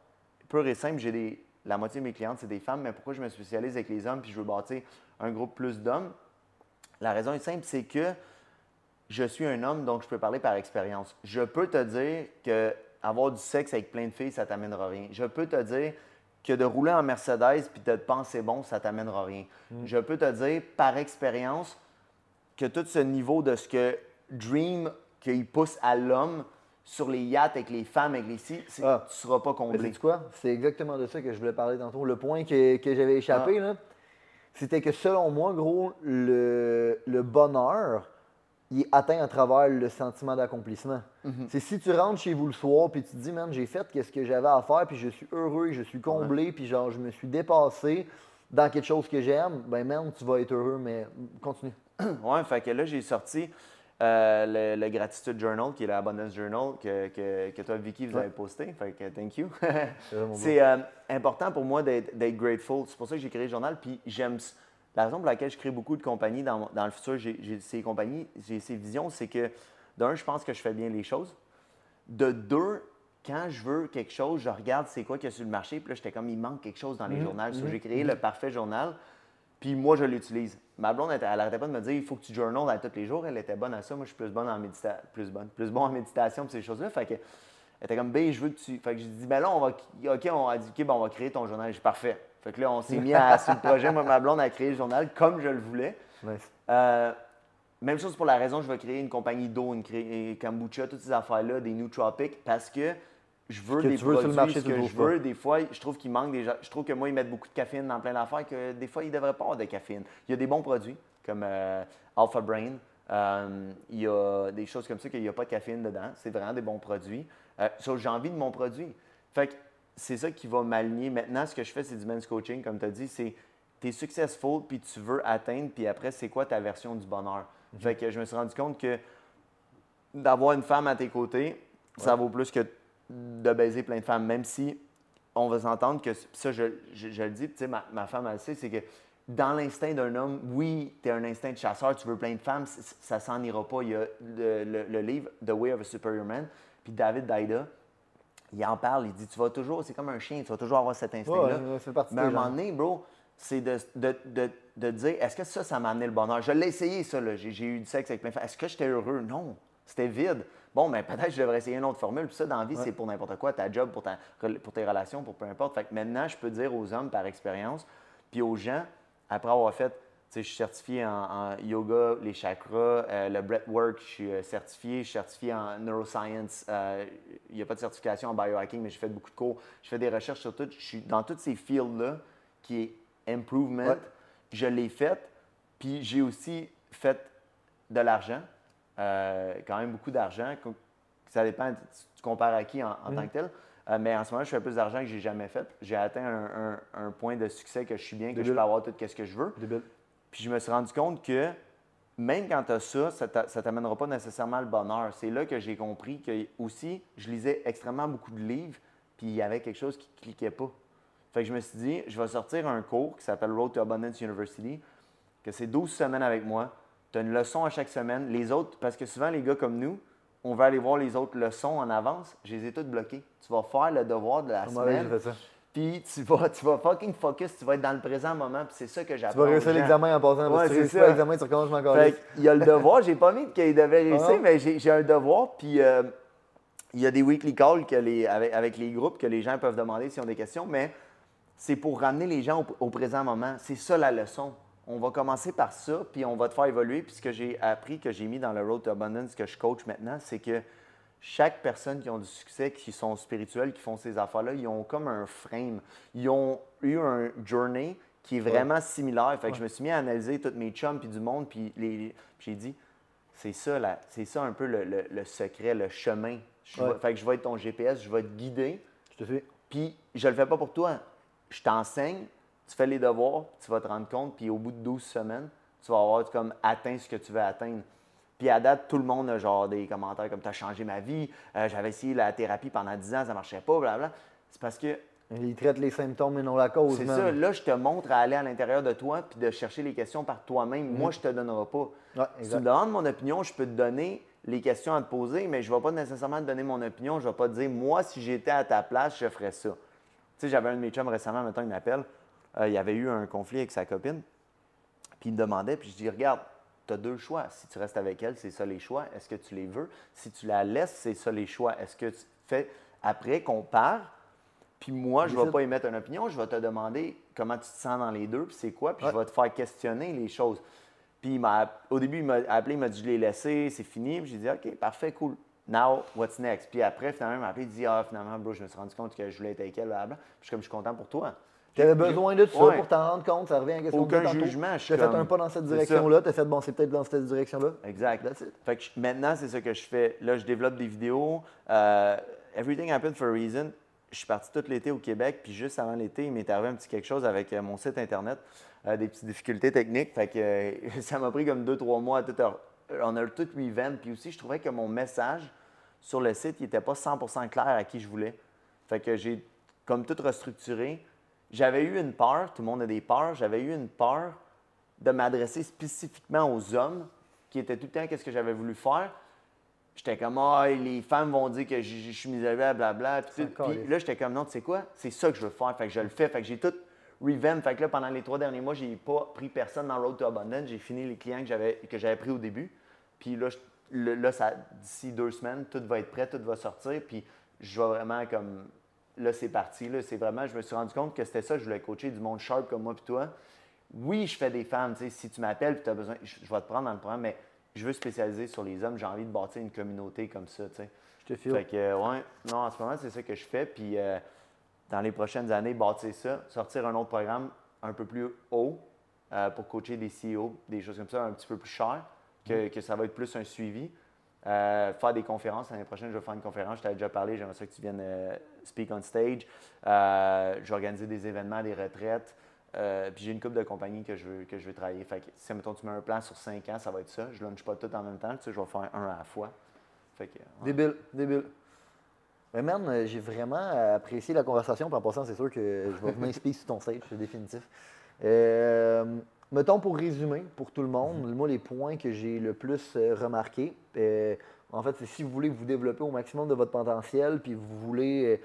Speaker 2: pure et simple. J'ai des, la moitié de mes clientes, c'est des femmes, mais pourquoi je me spécialise avec les hommes puis je veux bâtir un groupe plus d'hommes? La raison est simple, c'est que je suis un homme, donc je peux parler par expérience. Je peux te dire que avoir du sexe avec plein de filles, ça t'amènera rien. Je peux te dire que de rouler en Mercedes puis de te penser bon, ça t'amènera rien. Je peux te dire par expérience que tout ce niveau de ce que Dream, qu'il pousse à l'homme sur les yachts avec les femmes, avec les si, c'est-
Speaker 1: Ah.
Speaker 2: tu ne seras pas comblé.
Speaker 1: quoi? C'est exactement de ça que je voulais parler tantôt. Le point que, que j'avais échappé,
Speaker 2: Ah.
Speaker 1: là, c'était que selon moi, gros, le, le bonheur, il est atteint à travers le sentiment d'accomplissement.
Speaker 2: Mhm.
Speaker 1: C'est si tu rentres chez vous le soir puis tu te dis, man, j'ai fait ce que j'avais à faire, puis je suis heureux, je suis comblé, puis genre, je me suis dépassé dans quelque chose que j'aime, ben, man, tu vas être heureux, mais continue. <clears throat>
Speaker 2: Ouais, fait que là, j'ai sorti euh, le, le Gratitude Journal, qui est l'Abundance Journal que, que, que toi, Vicky, vous
Speaker 1: Ouais.
Speaker 2: avez posté. Fait que thank you. C'est <laughs> euh, important pour moi d'être grateful. C'est pour ça que j'ai créé le journal. Puis j'aime. La raison pour laquelle je crée beaucoup de compagnies dans, dans le futur, j'ai ces compagnies, j'ai ces visions, c'est que d'un, je pense que je fais bien les choses. De deux, quand je veux quelque chose, je regarde c'est quoi qu'il y a sur le marché. Puis là, j'étais comme, il manque quelque chose dans les journaux. So, j'ai créé le parfait journal. Puis moi, je l'utilise. Ma blonde, elle n'arrêtait pas de me dire il faut que tu journals à tous les jours. Elle était bonne à ça. Moi, je suis plus bonne en méditation, plus bonne, plus bon en méditation ces choses-là. Fait que, elle était comme, ben, je veux que tu. Fait que j'ai dit, ben là, on va. OK, on a dit, OK, ben, on va créer ton journal. J'ai parfait. Fait que là, on s'est mis à, sur le projet. Moi, ma blonde a créé le journal comme je le voulais.
Speaker 1: Nice.
Speaker 2: Euh, même chose pour la raison, je vais créer une compagnie d'eau, une cré- kombucha, toutes ces affaires-là, des nootropics, parce que je veux
Speaker 1: que
Speaker 2: des
Speaker 1: tu veux sur le
Speaker 2: produits,
Speaker 1: marché,
Speaker 2: ce que je
Speaker 1: pas.
Speaker 2: veux. Des fois, je trouve qu'il manque des gens. Je trouve que moi, ils mettent beaucoup de caféine dans plein d'affaires, que des fois, ils ne devraient pas avoir de caféine. Il y a des bons produits, comme euh, Alpha Brain. Euh, il y a des choses comme ça qu'il n'y a pas de caféine dedans. C'est vraiment des bons produits. Euh, so, j'ai envie de mon produit. Fait que c'est ça qui va m'aligner. Maintenant, ce que je fais, c'est du men's coaching, comme tu as dit. C'est tu es successful, puis tu veux atteindre, puis après, c'est quoi ta version du bonheur? Fait que je me suis rendu compte que d'avoir une femme à tes côtés, ça vaut plus que de baiser plein de femmes, même si on va s'entendre que, ça, je, je, le dis, tu sais, ma, ma, femme, elle sait, c'est que dans l'instinct d'un homme, oui, tu as un instinct de chasseur, tu veux plein de femmes, ça s'en ira pas. Il y a le, livre The Way of a Superior Man, puis David Daida, il en parle, il dit Tu vas toujours, c'est comme un chien, tu vas toujours avoir cet instinct-là. Mais à un moment donné, bro, c'est de, de, de, de, dire Est-ce que ça, ça m'a amené le bonheur? Je l'ai essayé, ça, j'ai eu du sexe avec plein de femmes. Est-ce que j'étais heureux? Non, c'était vide. Bon, mais peut-être que je devrais essayer une autre formule. Puis ça, dans la vie, c'est pour n'importe quoi, ta job, pour, ta, pour tes relations, pour peu importe. Fait que maintenant, je peux dire aux hommes par expérience, puis aux gens, après avoir fait, je suis certifié en, yoga, les chakras, euh, le breathwork, je suis euh, certifié, je suis certifié en neuroscience. Euh, il n'y a pas de certification en biohacking, mais j'ai fait beaucoup de cours. Je fais des recherches sur tout. Je suis dans tous ces fields-là qui est improvement. Je l'ai fait. Puis j'ai aussi fait de l'argent, quand même beaucoup d'argent. Ça dépend, tu, compares à qui en, mm. tant que tel. Euh, mais en ce moment, je fais plus d'argent que j'ai jamais fait. J'ai atteint un, point de succès que je suis bien, que je peux avoir tout ce que je veux. Puis je me suis rendu compte que même quand tu as ça, ça ne t'amènera pas nécessairement le bonheur. C'est là que j'ai compris que aussi, je lisais extrêmement beaucoup de livres, puis il y avait quelque chose qui ne cliquait pas. Fait que je me suis dit, je vais sortir un cours qui s'appelle Road to Abundance University, que c'est 12 semaines avec moi. Tu as une leçon à chaque semaine. Les autres, parce que souvent, les gars comme nous, on va aller voir les autres leçons en avance, je les ai toutes bloquées. Tu vas faire le devoir de la semaine. Puis tu vas, <laughs> tu vas fucking focus, tu vas être dans le présent moment, puis c'est ça que j'apprends.
Speaker 1: Tu vas réussir l'examen en passant,
Speaker 2: ouais,
Speaker 1: c'est
Speaker 2: ça.
Speaker 1: l'examen, tu recommences encore.
Speaker 2: Il y a le devoir, j'ai pas mis qu'il devait réussir, ah mais j'ai un devoir, puis euh, il y a des weekly calls que les, avec, les groupes que les gens peuvent demander s'ils ont des questions, mais c'est pour ramener les gens au présent moment. C'est ça la leçon on va commencer par ça, puis on va te faire évoluer. Puis ce que j'ai appris, que j'ai mis dans le Road to Abundance, que je coach maintenant, c'est que chaque personne qui a du succès, qui sont spirituels, qui font ces affaires-là, ils ont comme un frame. Ils ont eu un journey qui est vraiment similaire. Fait que je me suis mis à analyser tous mes chums puis du monde, puis, les, j'ai dit, c'est ça, là, c'est ça un peu le, secret, le chemin. fait que je vais être ton GPS, je vais te guider.
Speaker 1: Je te fais.
Speaker 2: Puis je le fais pas pour toi. Je t'enseigne, tu fais les devoirs, tu vas te rendre compte, puis au bout de 12 semaines, tu vas avoir comme atteint ce que tu veux atteindre. Puis à date, tout le monde a genre des commentaires comme Tu as changé ma vie, euh, j'avais essayé la thérapie pendant 10 ans, ça ne marchait pas, blablabla. C'est parce que.
Speaker 1: Il traite les symptômes et non la cause.
Speaker 2: C'est ça. Là, je te montre à aller à l'intérieur de toi puis de chercher les questions par toi-même. Moi, mm. je ne te donnerai pas. si tu me demandes mon opinion, je peux te donner les questions à te poser, mais je ne vais pas nécessairement te donner mon opinion. Je ne vais pas te dire, moi, si j'étais à ta place, je ferais ça. Tu sais, j'avais un de mes chums récemment, maintenant, il m'appelle. Euh, il y avait eu un conflit avec sa copine. Puis il me demandait, puis je dis Regarde, tu as deux choix. Si tu restes avec elle, c'est ça les choix. Est-ce que tu les veux? Si tu la laisses, c'est ça les choix. Est-ce que tu fais après qu'on part? Puis moi, je ne vais pas émettre une opinion, je vais te demander comment tu te sens dans les deux, puis c'est quoi, puis je vais te faire questionner les choses. Puis au début, il m'a appelé, il m'a dit je l'ai laissé, c'est fini. Puis j'ai dit OK, parfait, cool. Now, what's next? Puis après, finalement, il m'a appelé, il dit Ah, finalement, bro, je me suis rendu compte que je voulais être avec elle, Puis je suis comme je suis content pour toi.
Speaker 1: Tu avais besoin de ça pour t'en rendre compte, ça revient à question
Speaker 2: Aucun jugement.
Speaker 1: Tu as fait un pas dans cette direction-là, tu as fait bon, c'est peut-être dans cette direction-là.
Speaker 2: Exact. Fait que maintenant, c'est ça que je fais. Là, je développe des vidéos. Euh, everything happened for a reason. Je suis parti tout l'été au Québec, puis juste avant l'été, il m'est arrivé un petit quelque chose avec euh, mon site Internet, euh, des petites difficultés techniques. Fait que <laughs> ça m'a pris comme deux, trois mois à tout. On a tout revamp. Puis aussi, je trouvais que mon message sur le site, il n'était pas 100 clair à qui je voulais. Fait que j'ai comme tout restructuré j'avais eu une peur, tout le monde a des peurs, j'avais eu une peur de m'adresser spécifiquement aux hommes qui étaient tout le temps qu'est-ce que j'avais voulu faire? J'étais comme, ah, les femmes vont dire que je, suis misérable, blablabla. Puis, puis là, j'étais comme, non, tu sais quoi, c'est ça que je veux faire. Fait que je le fais. Fait que j'ai tout revamp. Fait que là, pendant les trois derniers mois, j'ai pas pris personne dans Road to Abundance. J'ai fini les clients que j'avais, que j'avais pris au début. Puis là, là d'ici deux semaines, tout va être prêt, tout va sortir. Puis je vais vraiment comme là, c'est parti. Là, c'est vraiment, je me suis rendu compte que c'était ça, je voulais coacher du monde sharp comme moi et toi. Oui, je fais des femmes. Si tu m'appelles et tu as besoin, je, vais te prendre dans le programme, mais je veux spécialiser sur les hommes. J'ai envie de bâtir une communauté comme ça.
Speaker 1: Je te file.
Speaker 2: Fait que, ouais, non, en ce moment, c'est ça que je fais. Puis euh, dans les prochaines années, bâtir ça, sortir un autre programme un peu plus haut euh, pour coacher des CEO, des choses comme ça, un petit peu plus cher, que, mm. que ça va être plus un suivi. Euh, faire des conférences. L'année prochaine, je vais faire une conférence. Je t'avais déjà parlé, j'aimerais ça que tu viennes euh, speak on stage. Euh, je vais organiser des événements, des retraites. Puis j'ai une couple de compagnies que je veux, que je veux travailler. Fait que si, mettons, tu mets un plan sur 5 ans, ça va être ça. Je ne pas tout en même temps. Tu sais, je vais faire un à la fois. Fait que.
Speaker 1: Débile, débile. Mais man, j'ai vraiment apprécié la conversation. Puis en passant, c'est sûr que je vais venir speak sur ton stage, c'est définitif. Mettons pour résumer, pour tout le monde, moi, les points que j'ai le plus euh, remarqués, euh, en fait, c'est si vous voulez vous développer au maximum de votre potentiel, puis vous voulez euh,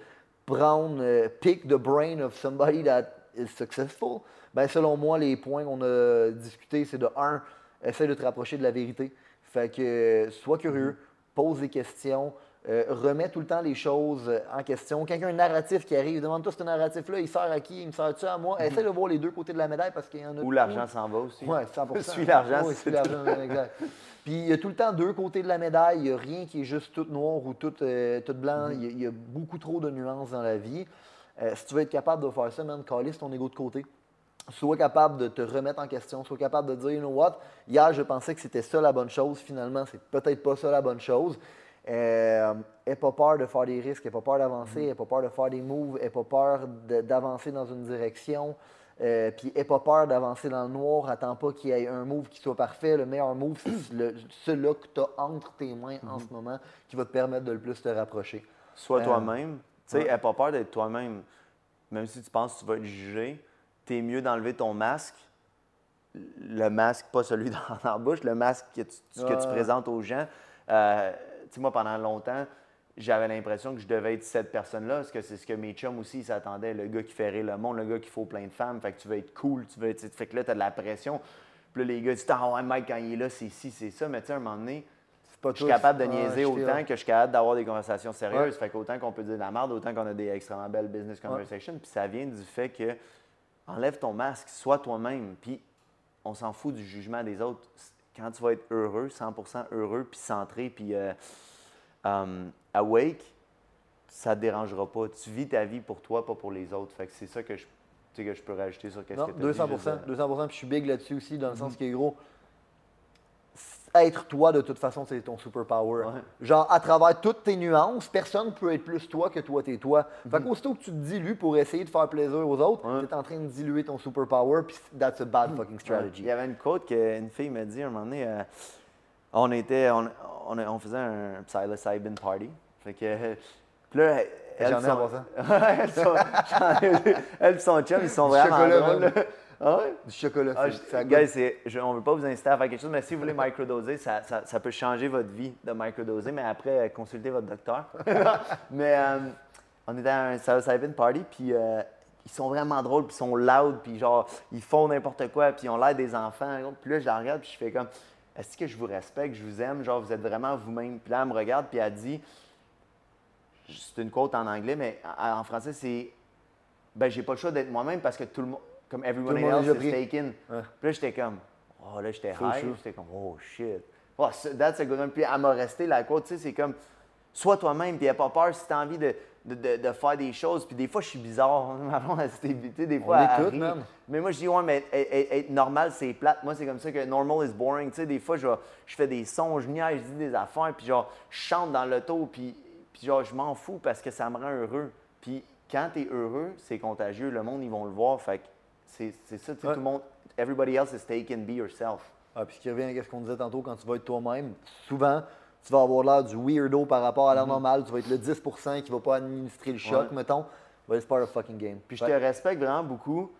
Speaker 1: prendre, pick the brain of somebody that is successful, ben selon moi, les points qu'on a discutés, c'est de un, essaie de te rapprocher de la vérité. Fait que sois curieux, pose des questions, euh, remets tout le temps les choses euh, en question. Quelqu'un, un narratif qui arrive, demande-toi ce narratif-là, il sert à qui, il me sert-tu à moi? Essaie de voir les deux côtés de la médaille parce qu'il y en a
Speaker 2: Où l'argent s'en va aussi.
Speaker 1: oui, 100
Speaker 2: Suis l'argent,
Speaker 1: Oui, suis l'argent, exact. Puis il y a tout le temps deux côtés de la médaille. Il n'y a rien qui est juste tout noir ou tout, euh, tout blanc. Il y a- il y, a beaucoup trop de nuances dans la vie. Euh, si tu veux être capable de faire ça, man, calisse ton ego de côté. Sois capable de te remettre en question. Sois capable de dire, you know what, hier, je pensais que c'était ça la bonne chose. Finalement, c'est peut-être pas ça la bonne chose. Euh, aie pas peur de faire des risques, aie pas peur d'avancer, aie pas peur de faire des moves, aie pas peur d'avancer dans une direction. Euh, puis aie pas peur d'avancer dans le noir, attends pas qu'il y ait un move qui soit parfait. Le meilleur move, c'est <clears throat> celui-là que tu as entre tes mains en ce moment qui va te permettre de le plus te rapprocher.
Speaker 2: Sois
Speaker 1: Euh,
Speaker 2: toi-même. Tu sais,
Speaker 1: ouais.
Speaker 2: pas peur d'être toi-même. Même si tu penses que tu vas être jugé, t'es mieux d'enlever ton masque. Le masque, pas celui <laughs> dans, la bouche, le masque que tu, que tu
Speaker 1: Ouais.
Speaker 2: présentes aux gens. Euh, sais, moi, pendant longtemps, j'avais l'impression que je devais être cette personne-là, parce que c'est ce que mes chums aussi s'attendaient. Le gars qui fait rire le monde, le gars qui faut plein de femmes. Fait que tu veux être cool, tu veux être. Fait que là, tu as de la pression. Puis là, les gars disent Ah ouais, Mike, quand il est là, c'est ci, c'est ça. Mais tu sais, à un moment donné,
Speaker 1: pas
Speaker 2: je suis capable de niaiser autant que je suis capable d'avoir des conversations sérieuses.
Speaker 1: Ouais.
Speaker 2: Fait qu'autant qu'on peut dire de la merde, autant qu'on a des extrêmement belles business conversations. Puis ça vient du fait que enlève ton masque, sois toi-même. Puis on s'en fout du jugement des autres. Quand tu vas être heureux, 100% heureux, puis centré, puis euh, um, awake, ça te dérangera pas. Tu vis ta vie pour toi, pas pour les autres. Fait que c'est ça que je, que je peux rajouter sur qu'est-ce
Speaker 1: Non,
Speaker 2: que tu
Speaker 1: 200
Speaker 2: dit, juste, euh,
Speaker 1: 200 puis je suis big là-dessus aussi, dans le
Speaker 2: Mhm.
Speaker 1: sens que, gros, être toi, de toute façon, c'est ton superpower.
Speaker 2: Ouais.
Speaker 1: Genre, à travers toutes tes nuances, personne ne peut être plus toi que toi, t'es toi. Fait qu'aussitôt que tu te dilues pour essayer de faire plaisir aux autres,
Speaker 2: Mhm. Ouais.
Speaker 1: tu es en train de diluer ton superpower, puis that's a bad fucking
Speaker 2: Ouais.
Speaker 1: strategy.
Speaker 2: Il y avait une quote qu'une fille m'a dit un moment donné. euh, on était, on, on, on faisait un psilocybin party. Fait que, euh, <laughs> puis là, elle,
Speaker 1: J'en ai
Speaker 2: son, <laughs> elle, son, <laughs> j'en ai- elle et son chum, ils sont vraiment Ah ouais?
Speaker 1: Du chocolat,
Speaker 2: Ah,
Speaker 1: ça
Speaker 2: guys, je- on ne veut pas vous inciter à faire quelque chose, mais si vous voulez microdoser, ça, ça, ça peut changer votre vie de microdoser, mais après, euh, consultez votre docteur. <laughs> mais euh, on était à un psilocybin party, puis euh, ils sont vraiment drôles, puis ils sont loud, puis genre, ils font n'importe quoi, puis ils ont l'air des enfants. Puis là, je la regarde, puis je fais comme, est-ce que je vous respecte, je vous aime, genre, vous êtes vraiment vous-même? Puis là, elle me regarde, puis elle dit, c'est une quote en anglais, mais en français, c'est, ben, j'ai pas le choix d'être moi-même parce que tout le monde, comme everyone else is taken.
Speaker 1: Ouais.
Speaker 2: Puis là, j'étais comme, oh, là, j'étais high. J'étais comme, oh, shit. Oh, that's a good one. Puis elle m'a resté la quote, tu sais, c'est comme, sois toi-même, puis n'aie pas peur si tu as envie de, de, de- de faire des choses. Puis des fois, je suis bizarre. Ma blonde, elle des fois. Mais moi, je dis, ouais, mais être, être- être normal, c'est plate. Moi, c'est comme ça que normal is boring. Tu sais, des fois, je, je fais des sons, je niaise, je dis des affaires, puis genre, je chante dans l'auto, puis, puis genre, je m'en fous parce que ça me rend heureux. Puis quand tu es heureux, c'est contagieux. Le monde, ils vont le voir. Fait que c'est ça,
Speaker 1: Ouais.
Speaker 2: tout le monde, everybody else is taken, be yourself.
Speaker 1: Ah, puis ce qui revient à ce qu'on disait tantôt, quand tu vas être toi-même, souvent, tu vas avoir l'air du weirdo par rapport à la normale. Tu vas être le 10 qui va pas administrer le choc.
Speaker 2: Ouais.
Speaker 1: mettons. But it's part of fucking game.
Speaker 2: Puis je te respecte vraiment beaucoup.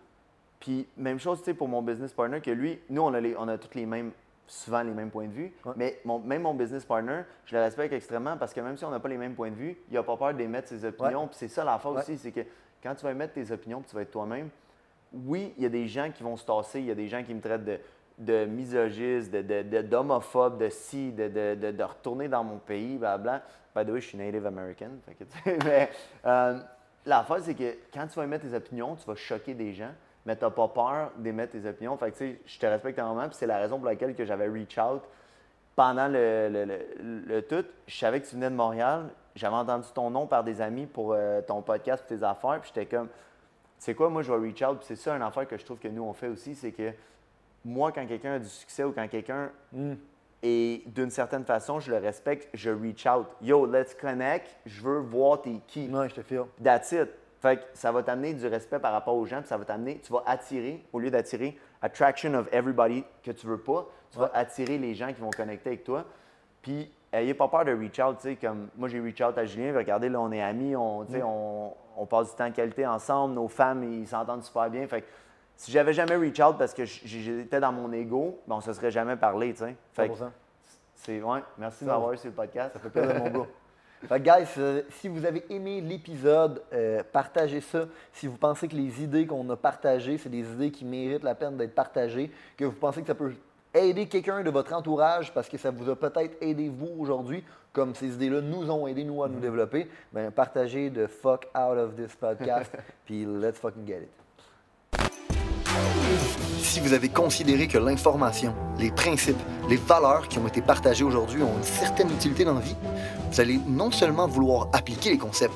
Speaker 2: Puis même chose, tu sais, pour mon business partner, que lui, nous, on a, les, on a tous les mêmes, souvent les mêmes points de vue.
Speaker 1: Ouais.
Speaker 2: Mais mon- même mon business partner, je le respecte extrêmement parce que même si on n'a pas les mêmes points de vue, il n'a pas peur d'émettre ses opinions. Puis c'est ça la
Speaker 1: Ouais.
Speaker 2: aussi, c'est que quand tu vas émettre tes opinions, puis tu vas être toi-même, oui, il y a des gens qui vont se tasser, il y a des gens qui me traitent de, de misogyste, de, de, de- d'homophobe, de ci, de, de, retourner dans mon pays, blablabla. By the way, je suis Native American. <laughs> mais euh, l'affaire, c'est que quand tu vas émettre tes opinions, tu vas choquer des gens, mais tu n'as pas peur d'émettre tes opinions. Fait que, je te respecte énormément, puis c'est la raison pour laquelle que j'avais reach out pendant le, tout. Je savais que tu venais de Montréal. J'avais entendu ton nom par des amis pour euh, ton podcast et tes affaires, puis j'étais comme, sais quoi, moi, je vais reach out. Puis c'est ça, une affaire que je trouve que nous, on fait aussi, c'est que moi, quand quelqu'un a du succès ou quand quelqu'un
Speaker 1: Mm.
Speaker 2: est d'une certaine façon, je le respecte, je reach out. Yo, let's connect, je veux voir t'es qui.
Speaker 1: Ouais, je te file.
Speaker 2: That's it. Fait que ça va t'amener du respect par rapport aux gens, puis ça va t'amener, tu vas attirer, au lieu d'attirer attraction of everybody que tu veux pas, tu vas attirer les gens qui vont connecter avec toi. Puis, ayez pas peur de reach out, tu sais, comme moi j'ai reach out à Julien, regardez, là on est amis, on, sais, on, on passe du temps de qualité ensemble, nos femmes, ils s'entendent super bien. Fait que si j'avais jamais reach out parce que j'étais dans mon ego, ben on se serait jamais parlé, tu sais. Fait que
Speaker 3: 100%.
Speaker 2: c'est, ouais, merci de m'avoir eu sur le podcast.
Speaker 3: Ça fait plaisir, mon gars. <laughs> Fait que, guys, euh, si vous avez aimé l'épisode, euh, partagez ça. Si vous pensez que les idées qu'on a partagées, c'est des idées qui méritent la peine d'être partagées, que vous pensez que ça peut aider quelqu'un de votre entourage parce que ça vous a peut-être aidé vous aujourd'hui, comme ces idées-là nous ont aidé nous à nous développer, ben partagez de fuck out of this podcast, <laughs> puis let's fucking get it.
Speaker 1: Si vous avez considéré que l'information, les principes, les valeurs qui ont été partagées aujourd'hui ont une certaine utilité dans la vie, vous allez non seulement vouloir appliquer les concepts,